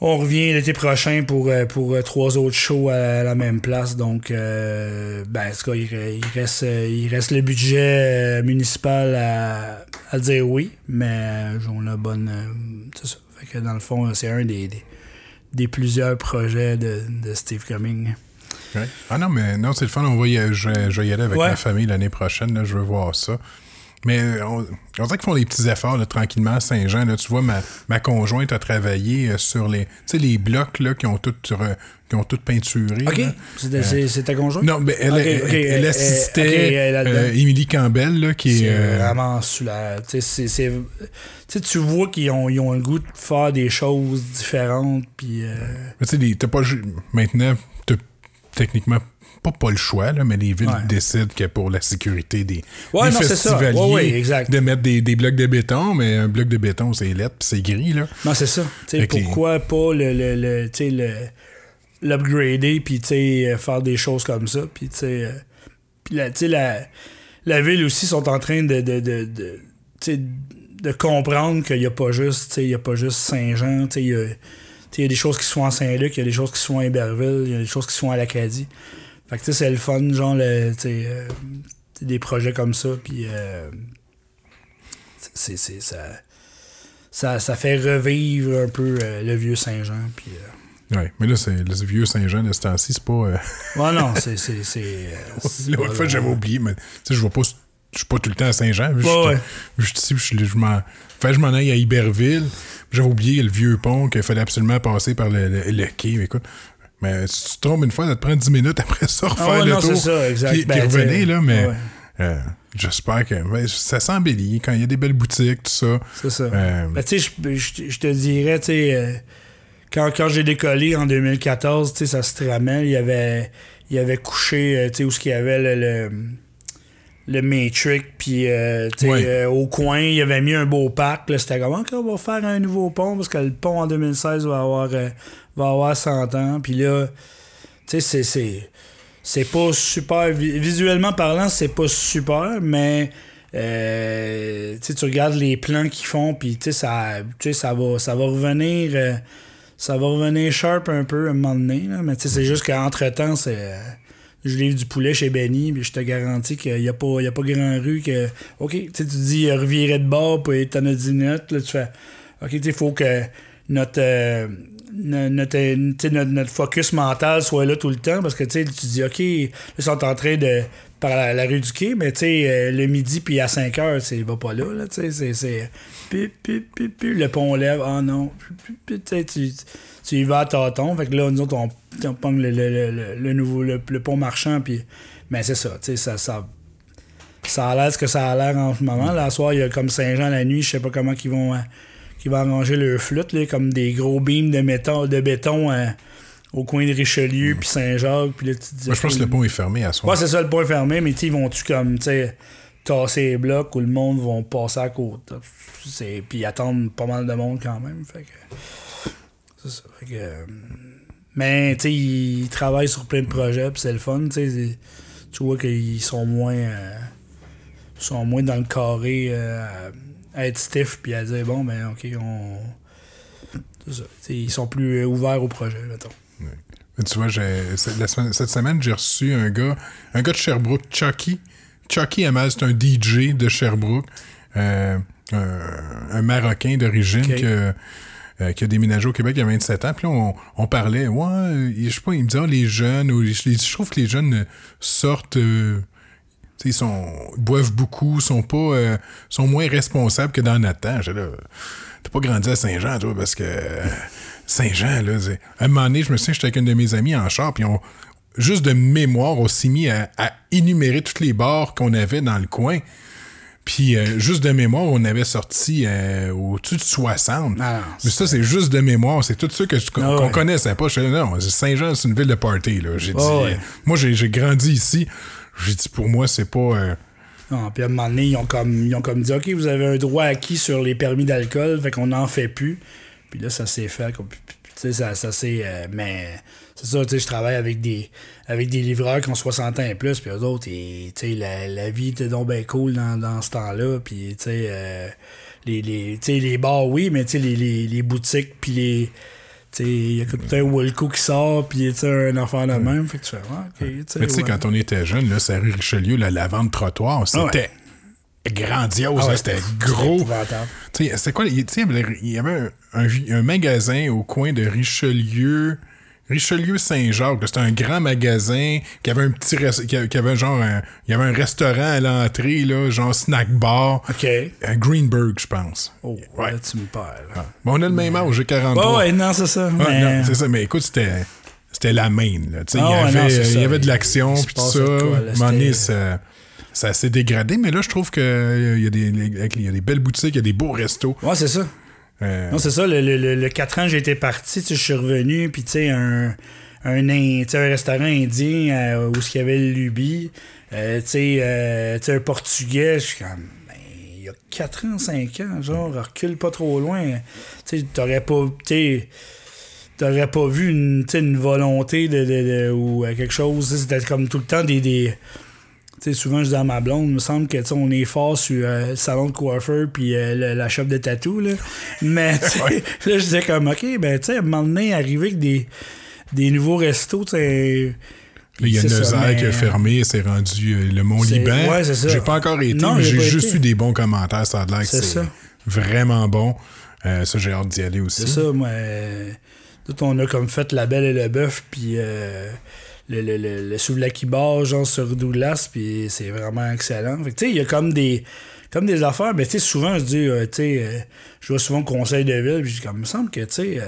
revient l'été prochain pour, pour trois autres shows à la même place. Donc, ben, il, reste, il reste le budget municipal à, dire oui, mais on a bonne. c'est ça. Dans le fond, c'est un des, des, des plusieurs projets de, de Steve Cumming. Ah non, mais non, c'est le fun. On va y, je, vais- je vais y aller avec Ouais. ma famille l'année prochaine. Là, je veux voir ça. Mais euh, on, on dirait qu'ils font des petits efforts là, tranquillement à Saint-Jean. Là, tu vois, ma, ma conjointe a travaillé euh, sur les, tu sais, les blocs là, qui ont tout, re- qui ont tout peinturé. OK. C'est ta conjointe? Non, mais elle, Ok, elle, ok, elle elle- assistait elle est euh, Émilie Campbell, là, qui C'est est. euh, vraiment tu vois qu'ils ont, ils ont le goût de faire des choses différentes. Puis. euh, mais tu sais, t'as pas maintenant, techniquement pas, pas le choix, là, mais les villes Ouais. décident que pour la sécurité des, Ouais, des non, festivaliers, Ouais, ouais, exact. de mettre des, des blocs de béton, mais un bloc de béton, c'est lettre c'est gris. Là. Non, c'est ça. Les- pourquoi pas le, le, le, l'upgrader, puis euh, faire des choses comme ça. Puis tu sais, euh, la, tu sais, la, la ville aussi sont en train de, de, de, de, comprendre qu'il n'y a pas juste, tu sais, il y a pas juste Saint-Jean. Il y a, tu sais, il y a des choses qui se font à Saint-Luc, il y a des choses qui se font à Héberville, il y a des choses qui se font à l'Acadie. Fait que tu sais, c'est le fun, genre, le, tu sais, euh, des projets comme ça, puis euh, c'est, c'est, ça, ça, ça fait revivre un peu euh, le vieux Saint-Jean. Puis, Ouais, mais là, c'est le vieux Saint-Jean de ce temps-ci, c'est pas. euh, ouais, non, c'est. c'est, c'est, *laughs* c'est L'autre fois, j'avais oublié, mais tu sais, je vois pas. Je suis pas tout le temps à Saint-Jean. Je suis ici, je, m'en. Fait que je m'en aille à Iberville. J'avais oublié le vieux pont qu'il fallait absolument passer par le, le, le quai. Mais écoute, mais si tu te trompes une fois, ça te prend 10 minutes après ça, refaire Ah ouais, le non, tour. ça, exact. Puis, Ben, puis revenez, là, mais ouais. euh, j'espère que ben, ça s'embellit quand il y a des belles boutiques, tout ça. C'est ça. Euh, Ben, tu sais, je- te dirais, tu sais, euh, quand, quand j'ai décollé en 2014, tu sais, ça se te ramène, il y avait, il y avait couché, tu sais, où ce qu'il y avait le, le, le Matrix, puis, euh, euh, au coin, il avait mis un beau parc, là, c'était comme, OK, on va faire un nouveau pont, parce que le pont en 2016 va avoir, euh, va avoir 100 ans, puis là, tu sais, c'est- c'est... Pas super. vi- Visuellement parlant, c'est pas super, mais euh, tu regardes les plans qu'ils font, puis tu sais, ça, ça, va, ça va revenir. ça va revenir sharp un peu à un moment donné. là, mais c'est juste qu'entre-temps, c'est. Je livre du poulet chez Benny, puis je te garantis qu'il n'y a, pas- pas grand rue que. OK, tu tu dis euh, revirer de bord, puis t'en as 10 minutes, là, tu fais. OK, tu il faut que notre. euh, no- notre, notre, focus mental soit là tout le temps parce que tu dis ok ils sont en train de par la, rue du quai mais tu sais euh, le midi puis à 5 heures c'est va pas là, là tu sais c'est le pont lève ah non pi, pi, tu tu y vas à tâtons fait que là nous autres on, on le, le, le, le- nouveau le, pont marchand puis mais c'est ça tu sais ça, ça ça a l'air ce que ça a l'air en ce moment. Là, soir, il y a comme Saint-Jean la nuit, je sais pas comment qu'ils vont, euh, qu'ils vont arranger leur flûte, là, comme des gros beams de, méton, de béton euh, au coin de Richelieu puis Saint-Jacques. Puis là, tu te dis, moi, je pense que le pont est fermé à soir. Ouais, c'est ça, le point fermé, mais ils vont-tu comme, tu sais, tasser les blocs où le monde va passer à côté? Puis attendre pas mal de monde quand même. Fait que. C'est ça. Fait que. Mais, tu sais, ils travaillent sur plein de projets, puis c'est le fun, tu sais. Tu vois qu'ils sont moins. euh, sont moins dans le carré euh, à, être stiff, puis à dire, bon, ben, ok, on. C'est ça. Ils sont plus ouverts au projet, mettons. Tu vois, cette semaine- cette semaine, j'ai reçu un gars, un gars de Sherbrooke, Chucky. Chucky Amal, c'est un DJ de Sherbrooke, euh, un, un Marocain d'origine que- euh, qui a déménagé au Québec il y a 27 ans. Puis là, on, on parlait, ouais, je sais pas, il me disait, Ah, les jeunes, ou je trouve que les jeunes sortent. euh, ils sont, boivent beaucoup, sont pas euh, sont moins responsables que dans notre temps. Là, T'as pas grandi à Saint-Jean, toi, parce que Saint-Jean, là, à un moment donné, je me souviens, j'étais avec un de mes amis en char, puis on, juste de mémoire, on s'est mis à, à énumérer tous les bars qu'on avait dans le coin. Puis euh, juste de mémoire, on avait sorti euh, au-dessus de 60. Ah, Mais ça, c'est juste de mémoire. C'est tout ça que qu'on Ah ouais. qu'on connaissait pas. Je non, Saint-Jean, c'est une ville de party. Là. J'ai dit, Ah ouais. Moi, j'ai j'ai grandi ici. J'ai dit, pour moi, c'est pas... euh, Non, puis à un moment donné, ils ont comme, ils ont comme dit OK, vous avez un droit acquis sur les permis d'alcool, fait qu'on n'en fait plus. Puis là, ça s'est fait. comme- Tu sais, ça, ça s'est. euh, mais c'est ça, tu sais, je travaille avec des, avec des livreurs qui ont 60 ans et plus, puis eux autres, sais, la, la vie était donc bien cool dans, dans ce temps-là. Puis, tu sais, euh, les, les, les bars, oui, mais tu sais, les, les, les boutiques, puis les. Il y a tout un Wilco qui sort, puis tu sais, un affaire de même. Fait que tu fais, ah, OK, tu sais. Mais tu sais, ouais. quand on était jeune, là, c'est rue Richelieu, la, la vente trottoir, c'était Ah ouais. Grandiose, Ah ouais, c'était gros. c'était quoi? Il, il y avait un, un- un magasin au coin de Richelieu. Richelieu Saint-Jacques, là, c'était un grand magasin qui avait un petit qui avait, genre un, il y avait un restaurant à l'entrée là, genre snack bar, OK. à Greenberg, je pense. Oh, Ouais. là, tu me perds. Bon, on a le même âge, j'ai 43. Ouais, ouais, non, c'est ça. Ouais, mais- non, c'est ça, mais écoute, c'était c'était la main là, tu sais, Ah il y avait non, il y avait de l'action puis tout ça. quoi, là, ça, s'est dégradé, mais là je trouve que euh, y a des y a des belles boutiques, il y a des beaux restos. Ouais, c'est ça. Euh, Non, c'est ça. Le, le, le, le 4 ans, été parti, je suis revenu, puis tu sais, un, un, un restaurant indien euh, où il y avait le Luby, euh, tu sais, euh, tu sais, un portugais, je suis comme, ben, il y a 4 ans, 5 ans, genre, recule pas trop loin. Tu sais, t'aurais pas, t'aurais pas vu une, une volonté de, de- de- ou quelque chose, c'était comme tout le temps des. des souvent, je dis à ma blonde, il me semble que tu sais, on est fort sur euh, le salon de coiffeur puis euh, le- la shop de tatou. Là. Mais Ouais. *laughs* là, je disais comme, OK, ben, tu sais, à un moment donné, arriver avec des, des nouveaux restos, tu sais. Il y a mais- qui a fermé, c'est rendu euh, le Mont-Liban. Ouais, c'est ça. J'ai pas encore été, Non, mais j'ai juste été. eu des bons commentaires. Ça a l'air que C'est vraiment bon. Ça, j'ai hâte d'y aller aussi. C'est ça, moi. Tout, on a comme fait La Belle et le Bœuf, puis le, le, le, le Souvlaki Bar, genre sur Douglas, puis c'est vraiment excellent. Fait tu sais, il y a comme des, comme des affaires, mais tu sais, souvent, je dis, euh, tu sais, euh, je vois souvent conseil de ville, puis je dis, comme, il me semble que, tu sais, euh,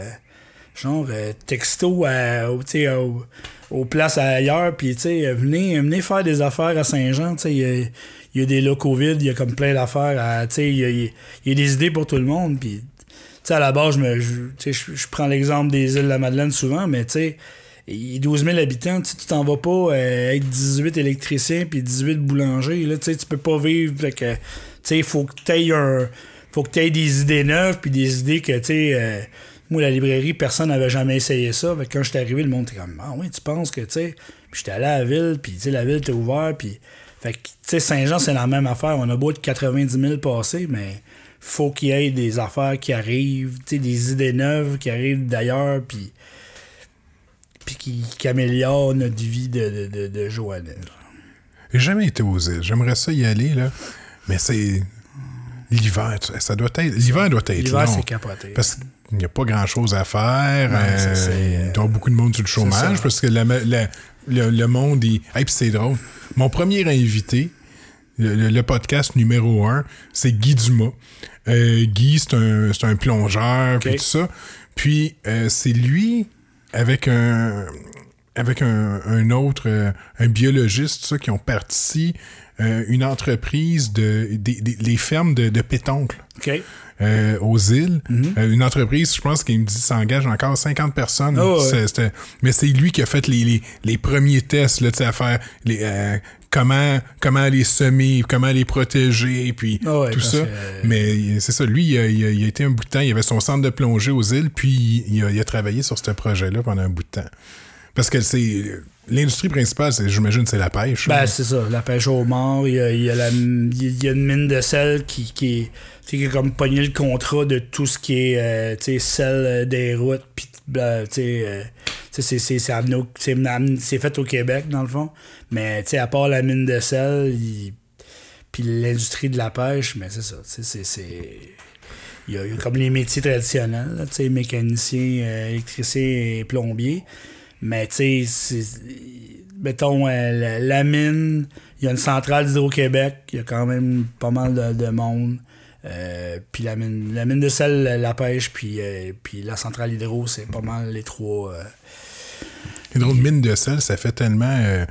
genre, euh, texto à, au- au- aux places ailleurs, puis, tu sais, euh, venez, venez faire des affaires à Saint-Jean, tu sais, il y a, des locaux vides, il y a comme plein d'affaires, tu sais, il y a, y a des idées pour tout le monde, puis tu sais, à la base, je, me, je, je prends l'exemple des îles de la Madeleine souvent, mais tu sais, il y a 12 000 habitants, tu t'en vas pas euh, avec 18 électriciens puis 18 boulangers, là, tu peux pas vivre, il faut que tu un... faut que tu des idées neuves puis des idées que, tu sais, euh, moi, la librairie, personne n'avait jamais essayé ça, fait que quand j'étais arrivé, le monde était comme, ah oui, tu penses que, tu sais, j'étais allé à la ville, puis, tu sais, la ville était ouverte, puis, fait que, tu sais, Saint-Jean, c'est la même affaire, on a beau être 90 000 passés, mais faut qu'il y ait des affaires qui arrivent, tu sais, des idées neuves qui arrivent d'ailleurs, puis puis qui, qui améliorent notre vie de, de, de, de. J'ai jamais été aux îles. J'aimerais ça y aller, là. Mais c'est. L'hiver, ça doit être. L'hiver doit être L'hiver, c'est capoté. Parce qu'il n'y a pas grand-chose à faire. Non, euh, ça, il doit beaucoup de monde sur le chômage parce que la- la- le, le monde est. Hey, puis c'est drôle. Mon premier invité, le, le- le podcast numéro un, c'est Guy Dumas. Euh, Guy, c'est un, un plongeur, puis tout ça. Puis euh, c'est lui, avec un avec un, un autre, euh, un biologiste, ça, qui ont parti euh, une entreprise de les fermes de, de pétoncles euh, aux îles. Mhm. Une entreprise, je pense qu'il me dit, s'engage encore 50 personnes. Ah ouais. Mais c'est lui qui a fait les, les, les premiers tests, là, à faire les, comment, comment les semer, comment les protéger, puis Ah ouais, tout ça. que- Mais c'est ça, lui, il a, il a- il a été un bout de temps, il avait son centre de plongée aux îles, puis il a, il a travaillé sur ce projet-là pendant un bout de temps. Parce que c'est. L'industrie principale, c'est, j'imagine, c'est la pêche. Ben, c'est ça, la pêche au mort. Il y a, il y a la- il y a une mine de sel qui, qui, qui a comme pogné le contrat de tout ce qui est euh, sel euh, des routes. Puis, euh, c'est- c'est fait au Québec, dans le fond. Mais à part la mine de sel, puis l'industrie de la pêche, mais c'est ça. c'est-. Il y, a, il y a comme les métiers traditionnels, là, tu sais, mécanicien, euh, électricien et plombier. Mais tu sais, mettons, euh, la, mine, il y a une centrale d'Hydro-Québec, il y a quand même pas mal de monde. Euh, puis la mine, la mine de sel, la, pêche, puis, euh, puis la centrale hydro, c'est pas mal les trois. euh, drôles de mine de sel, ça fait tellement. euh,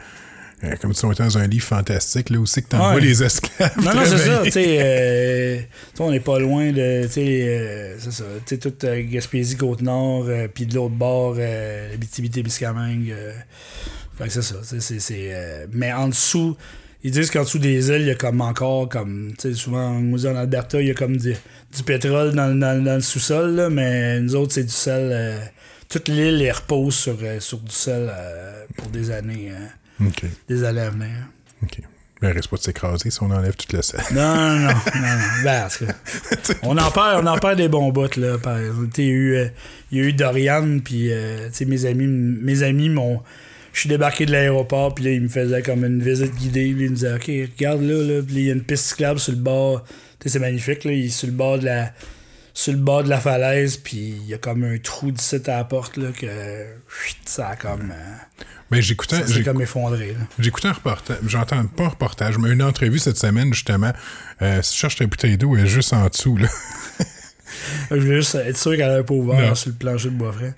comme si on était dans un livre fantastique, là aussi, que t'envoies Ouais. les esclaves. Non, non, c'est ça, travailler. tu sais, euh, tu sais, on n'est pas loin de, tu sais, euh, c'est ça, tu sais, toute Gaspésie, Côte-Nord, puis de l'autre bord, euh, Abitibi-Témiscamingue, euh, fait que c'est ça, tu c'est, c'est, mais en dessous, ils disent qu'en dessous des îles, il y a comme encore, comme, tu sais, souvent, nous, en Alberta, il y a comme du, du pétrole dans, dans- dans le sous-sol, là, mais nous autres, c'est du sel, euh, toute l'île, elle repose sur, euh, sur du sel euh, pour des années, OK. des années à venir. OK. Ben, reste pas de s'écraser si on enlève tout le sel. Non, non, non, non, non. Ben, *laughs* on en perd, on en perd des bons bouts, là. Par exemple, Il y a eu, il y a eu Dorian, puis euh, tu sais, mes amis, mes amis m'ont. Je suis débarqué de l'aéroport, puis là, il me faisait comme une visite guidée. Puis il me disait, OK, regarde là, là. Puis il y a une piste cyclable sur le bord. Tu sais, c'est magnifique, là. Il est sur le bord de la, sur le bord de la falaise, puis il y a comme un trou d'ici à la porte, là, que ça a comme. Euh, ben, j'écoutais. C'est comme effondré. J'écoutais un reportage. J'entends pas un reportage, mais une entrevue cette semaine, justement. Euh, si je cherche ta bouteille d'eau, elle est juste en dessous, là. *laughs* je voulais juste être sûr qu'elle avait pas ouvert sur le plancher de bois frais.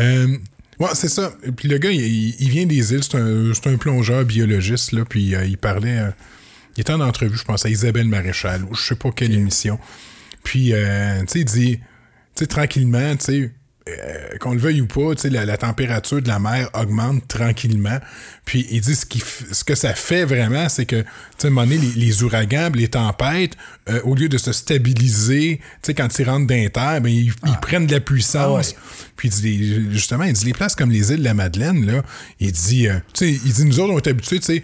Euh, Ouais, c'est ça. Puis le gars, il, vient des îles, c'est un, un, plongeur biologiste, là, puis euh, il parlait. Euh, il était en entrevue, je pense, à Isabelle Maréchal, ou je sais pas quelle émission. Puis, euh, tu sais, il dit, tu sais, tranquillement, tu sais, euh, qu'on le veuille ou pas, la, la température de la mer augmente tranquillement. Puis il dit ce, qui ce que ça fait vraiment, c'est que, à un moment donné, les, ouragans, les tempêtes, euh, au lieu de se stabiliser, quand ils rentrent dans les terres, ben, ils, ah. prennent de la puissance. Ah Puis il dit, justement, il dit les places comme les îles de la Madeleine, là, il dit, euh, il dit, nous autres, on est habitués, tu sais,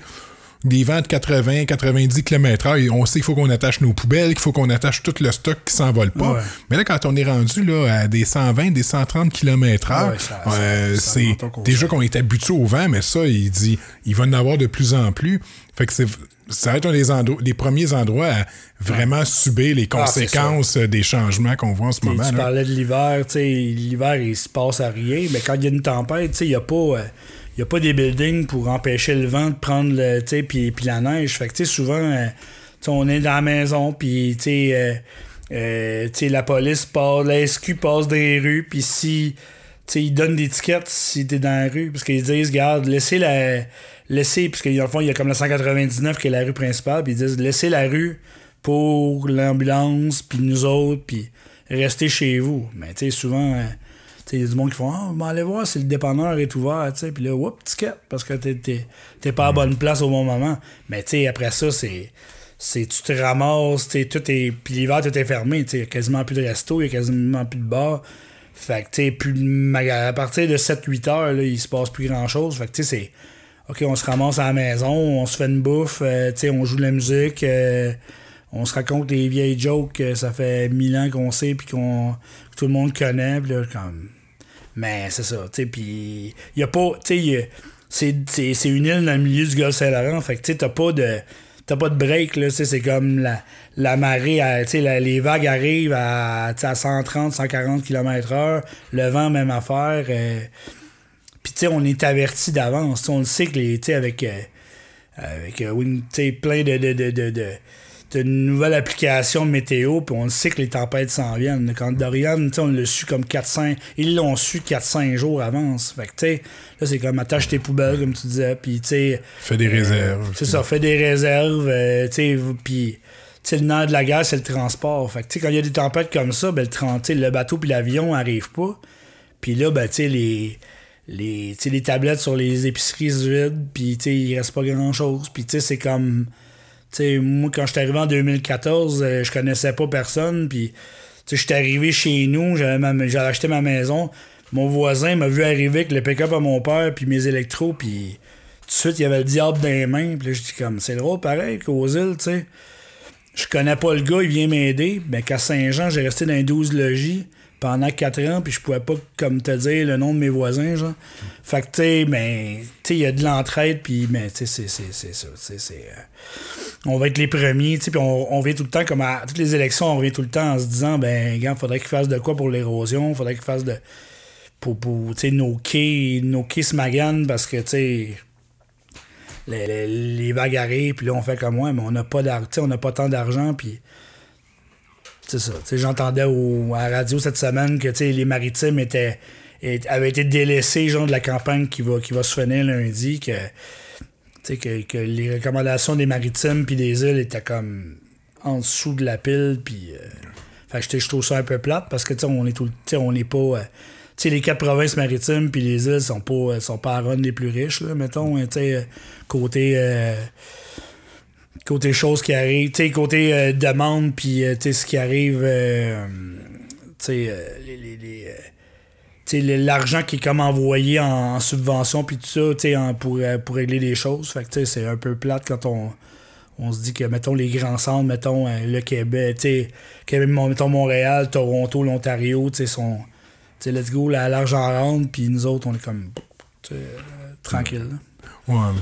des vents de 80, 90 km/h, on sait qu'il faut qu'on attache nos poubelles, qu'il faut qu'on attache tout le stock qui s'envole pas. Mais là, quand on est rendu là, à des 120, des 130 km/h, c'est déjà qu'on est habitué au vent, mais ça, il dit, il va en avoir de plus en plus. Fait que c'est ça va être un des, premiers endroits à vraiment subir les ah, conséquences des changements qu'on voit en ce moment. Tu parlais de l'hiver, tu sais, l'hiver, il se passe à rien, mais quand il y a une tempête, tu sais, il n'y a pas. Euh, n'y a pas des buildings pour empêcher le vent de prendre le, puis, puis la neige. Fait que, souvent, euh, on est dans la maison, puis, euh, euh, la police passe, la SQ passe dans les rues, puis si, ils donnent des tickets si t'es dans la rue, parce qu'ils disent, regarde, laissez la, laissez, parce qu'en fond, il y a comme la 199 qui est la rue principale, puis ils disent, laissez la rue pour l'ambulance, puis nous autres, puis restez chez vous. Mais, tu sais, souvent il y a du monde qui font Ah, oh, aller voir si le dépanneur est ouvert, tu sais. Puis là, whoop, ticket, parce que t'es pas à bonne place au bon moment. Mais tu sais, après ça, c'est. C'est, tu te ramasses, tout est. Puis l'hiver, tout est fermé, il y a quasiment plus de resto, il y a quasiment plus de bar. Fait que, tu plus à partir de 7-8 heures, là, il se passe plus grand chose. Fait que, tu sais, c'est. OK, on se ramasse à la maison, on se fait une bouffe, euh, tu sais, on joue de la musique, euh, on se raconte des vieilles jokes, ça fait mille ans qu'on sait, puis qu'on que tout le monde connaît, puis là, comme mais c'est ça, tu puis y a pas, tu sais, c'est une île dans le milieu du Golfe Saint-Laurent, fait que tu t'as pas de t'as pas de break, là, c'est comme la, la marée, sais les vagues arrivent à, à 130, 140 km/h, le vent, même affaire. Euh, Puis, tu sais, on est averti d'avance. On le sait que les, avec, euh, avec euh, plein de, de, de, de une nouvelle application météo, puis on sait que les tempêtes s'en viennent. Quand Dorian, on l'a su comme 4-5... Ils l'ont su 4-5 jours avance. Fait que, tu sais, là, c'est comme attache tes poubelles, comme tu disais, puis, tu sais... Fais des réserves. C'est ça, fais des réserves, euh, tu sais, puis... le nerf de la guerre, c'est le transport. Fait que, tu sais, quand il y a des tempêtes comme ça, ben, le, le bateau puis l'avion n'arrivent pas. Puis là, ben, tu sais, les les, les tablettes sur les épiceries se vident, puis il reste pas grand-chose. Puis c'est comme moi, quand je suis arrivé en 2014, euh, je connaissais pas personne. Puis, je suis arrivé chez nous, j'avais acheté ma maison. Mon voisin m'a vu arriver avec le pick-up à mon père, puis mes électros, puis tout de suite, il y avait le diable dans les mains. Puis là, je dis comme, c'est drôle, pareil, qu'aux îles, tu sais. Je connais pas le gars, il vient m'aider. Mais qu'à Saint-Jean, j'ai resté dans les 12 logis pendant 4 ans, puis je pouvais pas, comme te dire, le nom de mes voisins, genre. Fait que, tu sais, ben, il y a de l'entraide, puis, mais, tu sais, c'est ça, c'est... Euh, on va être les premiers, tu sais, puis on, on vient tout le temps, comme à toutes les élections, on vient tout le temps en se disant, ben, gars, faudrait qu'ils fassent de quoi pour l'érosion, faudrait qu'ils fassent de... pour, pour tu sais, nos quais, nos quais maganent, parce que, tu sais... Les, les, les, vagues arrivent, puis là, on fait comme moi, mais on n'a pas, on n'a pas tant d'argent, puis c'est ça. J'entendais à la radio cette semaine que les maritimes étaient, avaient été délaissés genre, de la campagne qui va, qui va se finir lundi, que, que, que les recommandations des maritimes puis des îles étaient comme en dessous de la pile. Puis, euh, je trouve ça un peu plate parce que on est tout on n'est pas. Euh, les quatre provinces maritimes puis les îles sont pas, sont pas à run les plus riches, là, mettons, hein, côté. Euh, côté choses qui arrivent, tu sais, côté euh, demande, puis euh, tu sais, ce qui arrive, euh, tu sais, l'argent qui est comme envoyé en, subvention, puis tout ça, tu sais, pour, pour régler les choses. Fait que, c'est un peu plate quand on, on se dit que, mettons, les grands centres, mettons, le Québec, tu sais, mettons, Montréal, Toronto, l'Ontario, tu sais, sont, tu sais, let's go, l'argent rentre, puis nous autres, on est comme, tranquille. là. Ouais.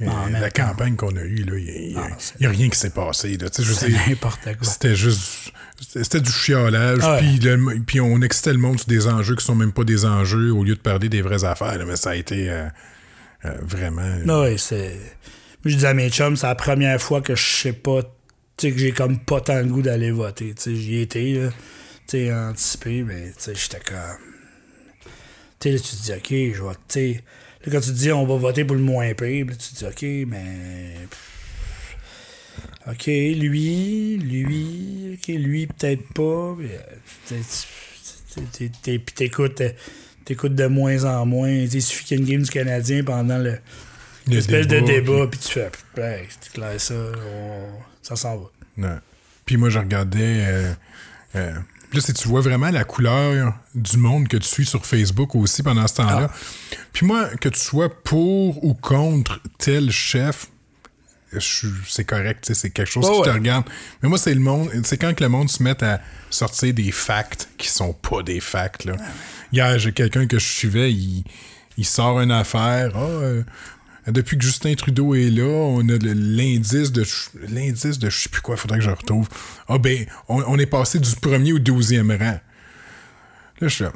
Euh, En même la campagne qu'on a eue, il n'y a, Ah, c'est- y a rien qui s'est passé. C'est n'importe quoi. C'était juste. C'était du chiolage. Ah. Puis, on excitait le monde sur des enjeux qui sont même pas des enjeux au lieu de parler des vraies affaires. là. mais ça a été euh, euh, vraiment. Non, ouais, c'est. Moi, je dis à mes chums, c'est la première fois que je sais pas. Tu sais, que j'ai comme pas tant le goût d'aller voter. Tu sais, j'y étais, là. Tu sais, anticipé, mais tu sais, j'étais comme. Tu sais, là, tu te dis, OK, je vais. Tu sais, là, quand tu te dis, on va voter pour le moins pire, là, tu te dis, OK, mais. OK, lui, lui, OK, lui, peut-être pas. Puis, tu tu- tu- tu- t'écoutes. T'écoutes de moins en moins. Tu Il suffit qu'il y ait une game du Canadien pendant le, le espèce de débat, puis tu fais, hey, c'est clair ça, on- ça s'en va. ouais. Puis moi, je regardais. euh, euh, là, c'est tu vois vraiment la couleur du monde que tu suis sur Facebook aussi pendant ce temps-là. Ah. Puis moi, que tu sois pour ou contre tel chef, c'est correct, c'est quelque chose qui te ouais. regarde. Mais moi, c'est le monde, c'est quand que le monde se met à sortir des facts qui sont pas des facts. Là. Hier, j'ai quelqu'un que je suivais, il, il sort une affaire. Ah, euh, depuis que Justin Trudeau est là, on a l'indice de l'indice de je sais plus quoi, faudrait que je retrouve. Ah ben, on, on est passé du premier au douzième rang. Là, je suis là,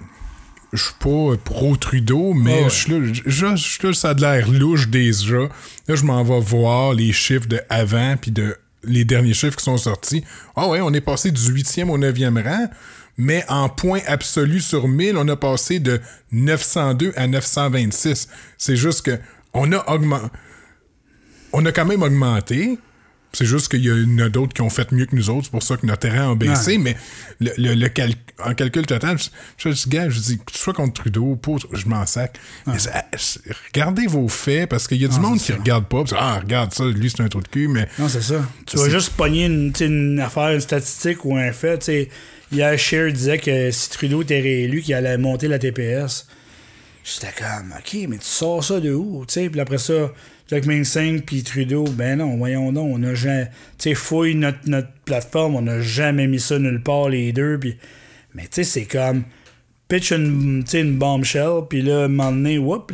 je suis pas pro-Trudeau, mais je je- je- je ça a de l'air louche déjà. Là, je m'en vais voir les chiffres de avant, puis de les derniers chiffres qui sont sortis. Ah ouais, on est passé du 8e au 9e rang, mais en point absolu sur 1000, on a passé de 902 à 926. C'est juste que on a augmenté. On a quand même augmenté. C'est juste qu'il y en a d'autres qui ont fait mieux que nous autres. C'est pour ça que notre terrain a baissé. Ouais. Mais le, le- le cal- en calcul total, je, dis, gars, je dis, que tu sois contre Trudeau, pour, je m'en sac. Ça- regardez vos faits, parce qu'il y a du monde qui regarde pas. parce ah, regarde ça, lui, c'est un trou de cul, mais. Non, c'est ça. Tu vas juste pogner une, une affaire, une statistique ou un fait. tu sais. Hier, Scheer disait que si Trudeau était réélu, qu'il allait monter la TPS. J'étais comme, OK, mais tu sors ça de où? Puis après ça, Jack Singh puis Trudeau, ben non, voyons donc, on a jamais. Tu sais, fouille notre, notre plateforme, on n'a jamais mis ça nulle part, les deux. Puis... Mais tu sais, c'est comme pitch une, une bombshell, puis là, à un moment donné, whoop,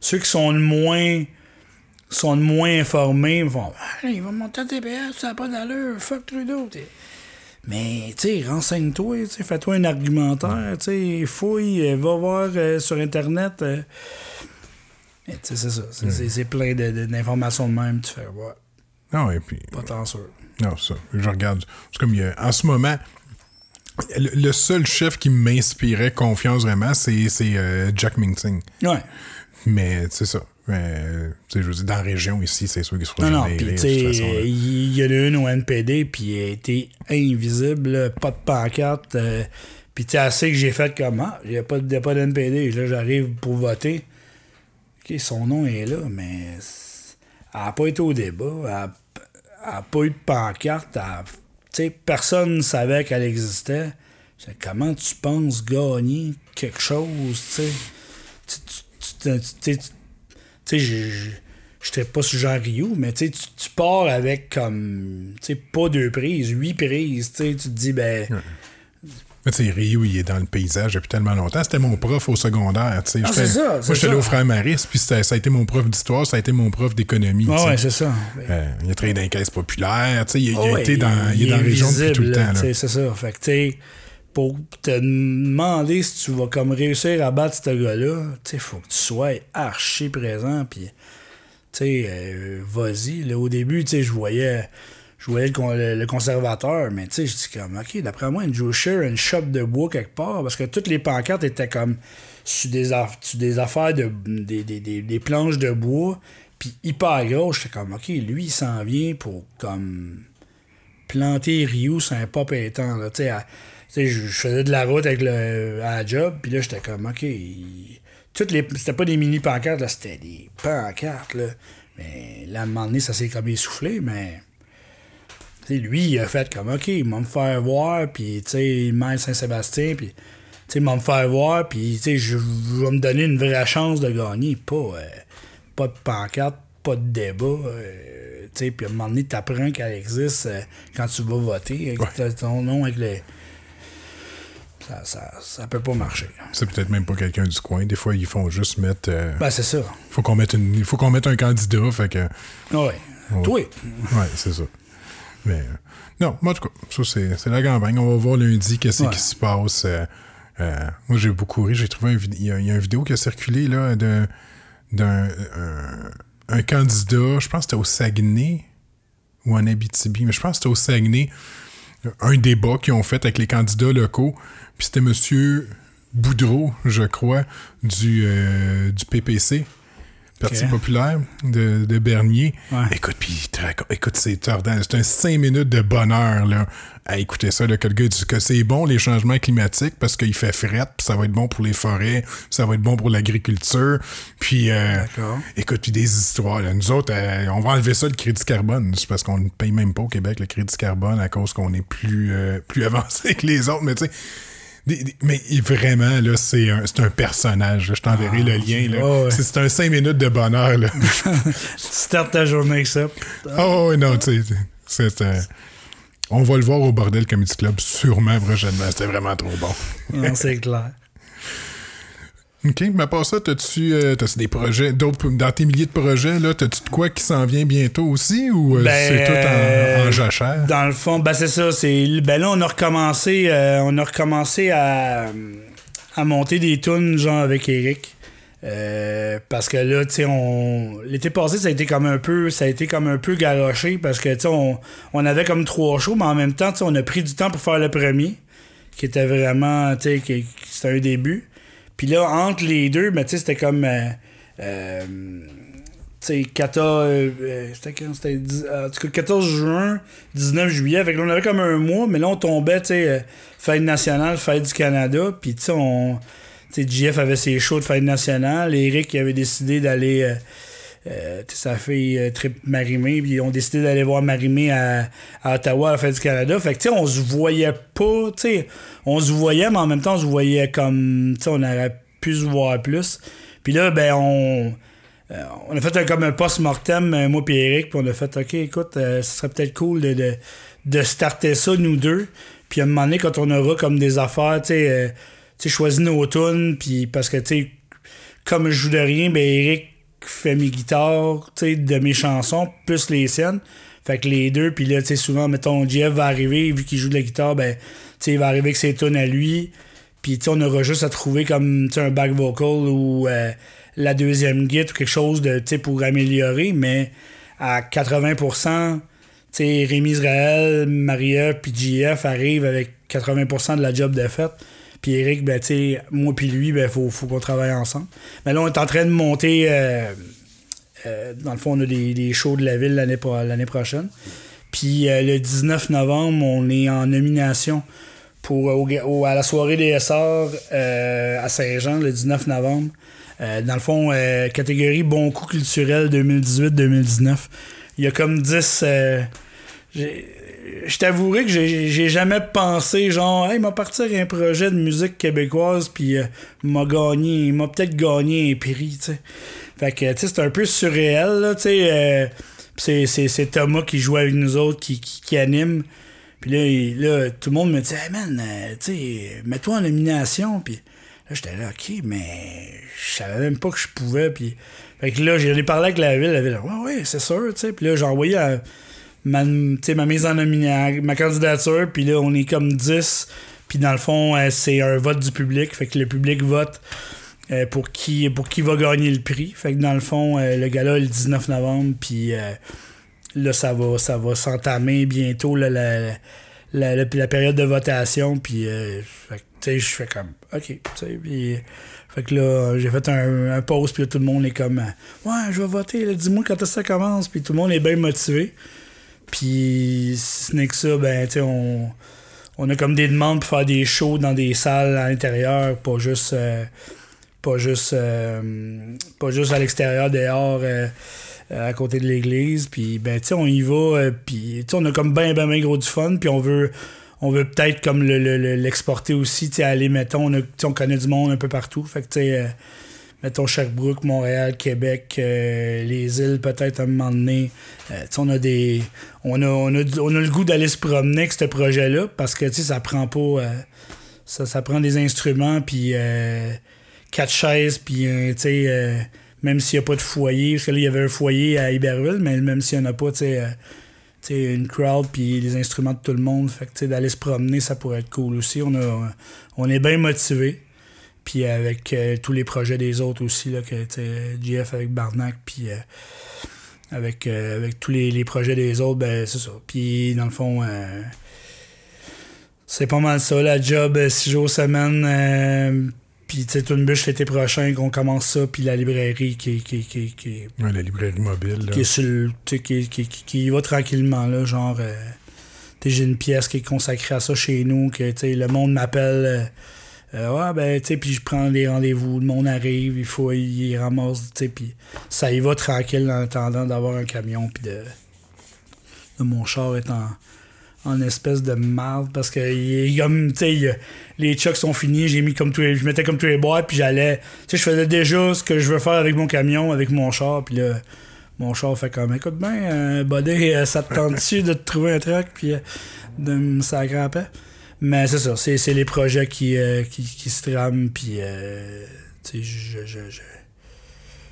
ceux qui sont le moins sont moins informés vont ah, il va monter à TPS, ça n'a pas d'allure, fuck Trudeau. Mais, tu sais, renseigne-toi, fais-toi un argumentaire, tu fouille, euh, va voir euh, sur Internet. euh. C'est ça. C'est, plein de- de- d'informations de même. Tu fais, ouais, Non, et puis. pas tant sûr. Non, ça. Je regarde. C'est comme il y a- en ce moment, le, le seul chef qui m'inspirait confiance vraiment, c'est euh, Jack Mingsing. Ouais. Mais c'est ça. Je veux dire, dans la région ici, c'est sûr qu'il se Non, non, puis il y en a une au NPD, puis il a été invisible, là, pas de pancarte. euh, puis tu sais, assez que j'ai fait comme, ah, il n'y a pas de, pas de NPD. Là, j'arrive pour voter. OK, son nom est là, mais elle n'a pas été au débat. Elle n'a pas eu de pancarte. elle- personne ne savait qu'elle existait. Comment tu penses gagner quelque chose, tu sais? Tu- tu- tu- tu- sais, j'étais pas sur Jean Rio, mais tu tu pars avec comme, tu sais, pas deux prises, huit prises, tu sais, tu te dis, ben, Mais tu sais, Rio, il est dans le paysage depuis tellement longtemps. C'était mon prof au secondaire, tu sais. Ah, c'est ça, Moi, j'étais au Frère Maris, puis ça a été mon prof d'histoire, ça a été mon prof d'économie, sais. ouais, c'est ça. Euh, il a travaillé dans les caisses populaires, tu sais. Il, il a Ah ouais, été dans, il est dans la région depuis tout le temps, C'est ça. Fait que, tu sais, pour te demander si tu vas comme réussir à battre ce gars-là, sais, faut que tu sois archi présent, puis, tu sais, euh, vas-y. Au début, tu sais, je voyais, je voyais le, con- le- le conservateur, mais tu sais, je dis comme, OK, d'après moi, Joe Share, une shop de bois quelque part, parce que toutes les pancartes étaient comme sur des, affaires de des, des, des- des planches de bois, puis hyper gros. J'étais comme, OK, lui, il s'en vient pour comme planter Rio sur un pop étant. Là, tu sais, sais, je, je faisais de la route avec le, à la job, puis là, j'étais comme, OK, toutes les, c'était pas des mini pancartes, là, c'était des pancartes, là. Mais là, à un moment donné, ça s'est comme essoufflé, mais. tu sais, lui, il a fait comme, OK, il va me faire voir, puis, tu sais, il mêle Saint-Sébastien, puis, tu sais, il va me faire voir, puis, tu sais, je vais me donner une vraie chance de gagner. Pas, euh, pas de pancarte, pas de débat. euh, tu sais, puis à un moment donné, tu apprends qu'elle existe euh, quand tu vas voter, avec Ouais. ton nom avec le. Ça, ça, ça peut pas marcher. C'est peut-être même pas quelqu'un du coin. Des fois, ils font juste mettre. euh, Ben, c'est ça. faut qu'on mette une, il faut qu'on mette un candidat. Fait que. Ouais. Ouais. Toi. Ouais, c'est ça. Mais. euh, non, moi, en tout cas, ça, c'est, c'est la campagne. On va voir lundi qu'est-ce Ouais. qui se passe. euh, moi, j'ai beaucoup ri. J'ai trouvé il y, a, il y a une vidéo qui a circulé là, d'un un, un candidat, je pense que c'était au Saguenay ou en Abitibi, mais je pense que c'était au Saguenay, un débat qu'ils ont fait avec les candidats locaux. Puis c'était M. Boudreau, je crois, du, euh, du PPC, Parti populaire de, de Bernier. Ouais. Écoute, puis écoute, c'est tordant. C'est un 5 minutes de bonheur, là. À écouter ça, là, que le gars dit que c'est bon, les changements climatiques, parce qu'il fait fret, puis ça va être bon pour les forêts, ça va être bon pour l'agriculture. Puis, euh, écoute, puis des histoires. là. Nous autres, euh, on va enlever ça, le crédit carbone. C'est parce qu'on ne paye même pas au Québec le crédit carbone à cause qu'on est plus, euh, plus *laughs* avancé que les autres. Mais tu sais, des- des- mais vraiment, là, c'est un, un personnage. là. Je t'enverrai le lien. ouais, ouais. C'est un 5 minutes de bonheur. Là. *laughs* Tu startes ta journée avec ça. Oh, oui, non, tu sais, c'est- on va le voir au Bordel Comedy Club sûrement prochainement. C'était vraiment trop bon. Non, c'est clair. OK, mais à part ça, t'as-tu euh, des projets, d'autres, dans tes milliers de projets, là, t'as-tu de quoi qui s'en vient bientôt aussi ou euh, Ben, c'est tout en, en euh, jachère? Dans le fond, ben c'est ça. C'est, ben là, on a recommencé, euh, on a recommencé à, à monter des tunes, genre avec Eric. Parce que là, tu sais, on... l'été passé, ça a été comme un peu, ça a été comme un peu garoché parce que, tu sais, on, on avait comme trois shows, mais en même temps, tu sais, on a pris du temps pour faire le premier, qui était vraiment, tu sais, c'était un début. Puis là, entre les deux, sais, c'était comme, euh, euh, tu sais, 14, euh, euh, c'était quand? C'était dix- euh, en tout cas, 14 juin, 19 juillet. Fait on avait comme un mois, mais là, on tombait, tu sais, fête nationale, fête du Canada. Puis, tu sais, on. Tu sais, JF avait ses shows de fête nationale. Eric avait décidé d'aller. Euh, sa fille euh, trip Marimé, puis ils ont décidé d'aller voir Marimé à, à Ottawa à la Fête du Canada. Fait que, tu sais, on se voyait pas, tu sais, on se voyait, mais en même temps, on se voyait comme, tu sais, on aurait pu se voir plus. Puis là, ben, on, euh, on a fait un- comme un post-mortem, euh, moi et Eric, puis on a fait, OK, écoute, euh, ce serait peut-être cool de, de, de starter ça, nous deux. Puis à un moment donné, quand on aura comme des affaires, tu sais, euh, choisi nos tunes, puis parce que, tu sais, comme je joue de rien, ben Eric fait mes guitares, de mes chansons, plus les siennes. Fait que les deux, puis là, tu sais, souvent, mettons, Jeff va arriver, vu qu'il joue de la guitare, ben, tu sais, il va arriver avec ses tunes à lui. Puis, tu sais, on aura juste à trouver comme, tu sais, un back vocal ou euh, la deuxième git ou quelque chose de, tu sais, pour améliorer, mais à 80%, tu sais, Rémi Israël, Maria, puis JF arrivent avec 80% de la job de fait. Puis Eric, ben, tu moi puis lui, ben, faut, faut qu'on travaille ensemble. Mais là, on est en train de monter. euh, euh, dans le fond, on a des, des shows de la ville l'année, pro- l'année prochaine. Puis euh, le 19 novembre, on est en nomination pour, au- au- à la soirée des SR euh, à Saint-Jean, le 19 novembre. Euh, dans le fond, euh, catégorie Bon coup culturel 2018-2019. Il y a comme 10. euh, j'ai- je t'avouerai que j'ai jamais pensé, genre, hey, m'a partir un projet de musique québécoise, puis euh, m'a gagné, m'a peut-être gagné un prix, tu sais. Fait que, tu sais, c'est un peu surréel, là, tu sais. euh, c'est- Thomas qui joue avec nous autres, qui, qui, anime. Puis là, là, tout le monde me dit, hey man, euh, tu sais, mets-toi en nomination, puis là, j'étais là, ok, mais je savais même pas que je pouvais, puis. Fait que là, j'en ai parlé avec la ville, la ville, ouais, ouais, c'est sûr, tu sais. Puis là, j'ai envoyé à ma, ma mise en nomination, ma candidature, puis là, on est comme 10. Puis dans le fond, euh, c'est un vote du public. Fait que le public vote euh, pour, qui, pour qui va gagner le prix. Fait que dans le fond, euh, le gala est le 19 novembre, puis là, ça va, ça va s'entamer bientôt, la, la, la- la période de votation. Puis, je fais comme, OK. Fait que là, j'ai fait un, un post, puis tout le monde est comme, ouais, je vais voter, dis-moi quand ça commence, puis tout le monde est bien motivé. Puis, si ce n'est que ça, ben, tu sais, on, on a comme des demandes pour faire des shows dans des salles à l'intérieur, pas juste, euh, pas juste, euh, pas juste à l'extérieur, dehors, euh, à côté de l'église. Puis, ben, tu on y va, puis, on a comme ben, ben, ben gros du fun, puis on veut, on veut peut-être comme le- le- le- l'exporter aussi, tu aller, mettons, on, on connaît du monde un peu partout. Fait que, tu sais, mettons Sherbrooke, Montréal, Québec, euh, les îles peut-être à un moment donné. Euh, on a des. On a, on a, on a le goût d'aller se promener avec ce projet-là parce que ça prend pas. euh, ça, ça prend des instruments, puis quatre chaises, puis même s'il n'y a pas de foyer, parce que là, il y avait un foyer à Iberville, mais même s'il n'y en a pas, tu sais, une crowd, puis les instruments de tout le monde, fait que d'aller se promener, ça pourrait être cool aussi. On, a, on est bien motivés. Puis avec euh, tous les projets des autres aussi, là, que, GF avec Barnac, puis euh, avec, euh, avec tous les, les projets des autres, ben c'est ça. Puis dans le fond, c'est pas mal ça, la job, six jours semaine. puis tu sais, une bûche l'été prochain qu'on commence ça, puis la librairie qui, qui, qui, qui, Ouais, la librairie mobile. Là. qui est sur le- qui, qui, qui, qui y va tranquillement, là, genre... j'ai une pièce qui est consacrée à ça chez nous, que, le monde m'appelle... euh, ouais, ben, tu sais, puis je prends des rendez-vous, le monde arrive, il faut, il ramasse, tu sais, puis ça y va tranquille en attendant d'avoir un camion, puis de, de mon char est en, espèce de marde, parce que il comme, tu sais, les chucks sont finis, j'ai mis comme tous les, je mettais comme tous les boîtes, puis j'allais, tu sais, je faisais déjà ce que je veux faire avec mon camion, avec mon char, puis là, mon char fait comme, écoute bien, euh, buddy, euh, ça te tente-tu de te trouver un truc, puis euh, de me? Mais c'est ça, c'est, c'est les projets qui, euh, qui, qui se trament, puis euh, tu sais, je, je, je,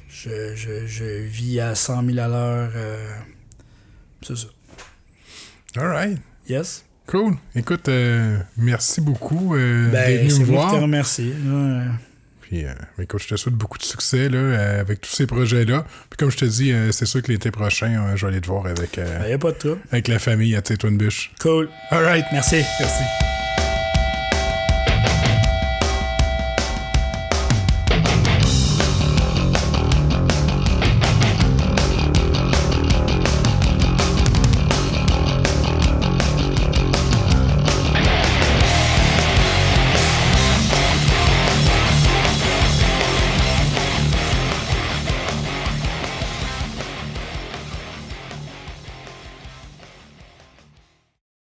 je, je, je vis à 100 000 à l'heure. euh, c'est ça. Alright. Yes? Cool. Écoute, euh, merci beaucoup euh, d'être Ben, venu me moi qui te remercie. Ouais. Puis, euh, écoute, je te souhaite beaucoup de succès là, avec tous ces projets-là. Puis, comme je te dis, c'est sûr que l'été prochain, je vais aller te voir avec, Ben, y a pas de trouble. avec la famille à Twin Bush. Cool. Alright. Merci. Merci.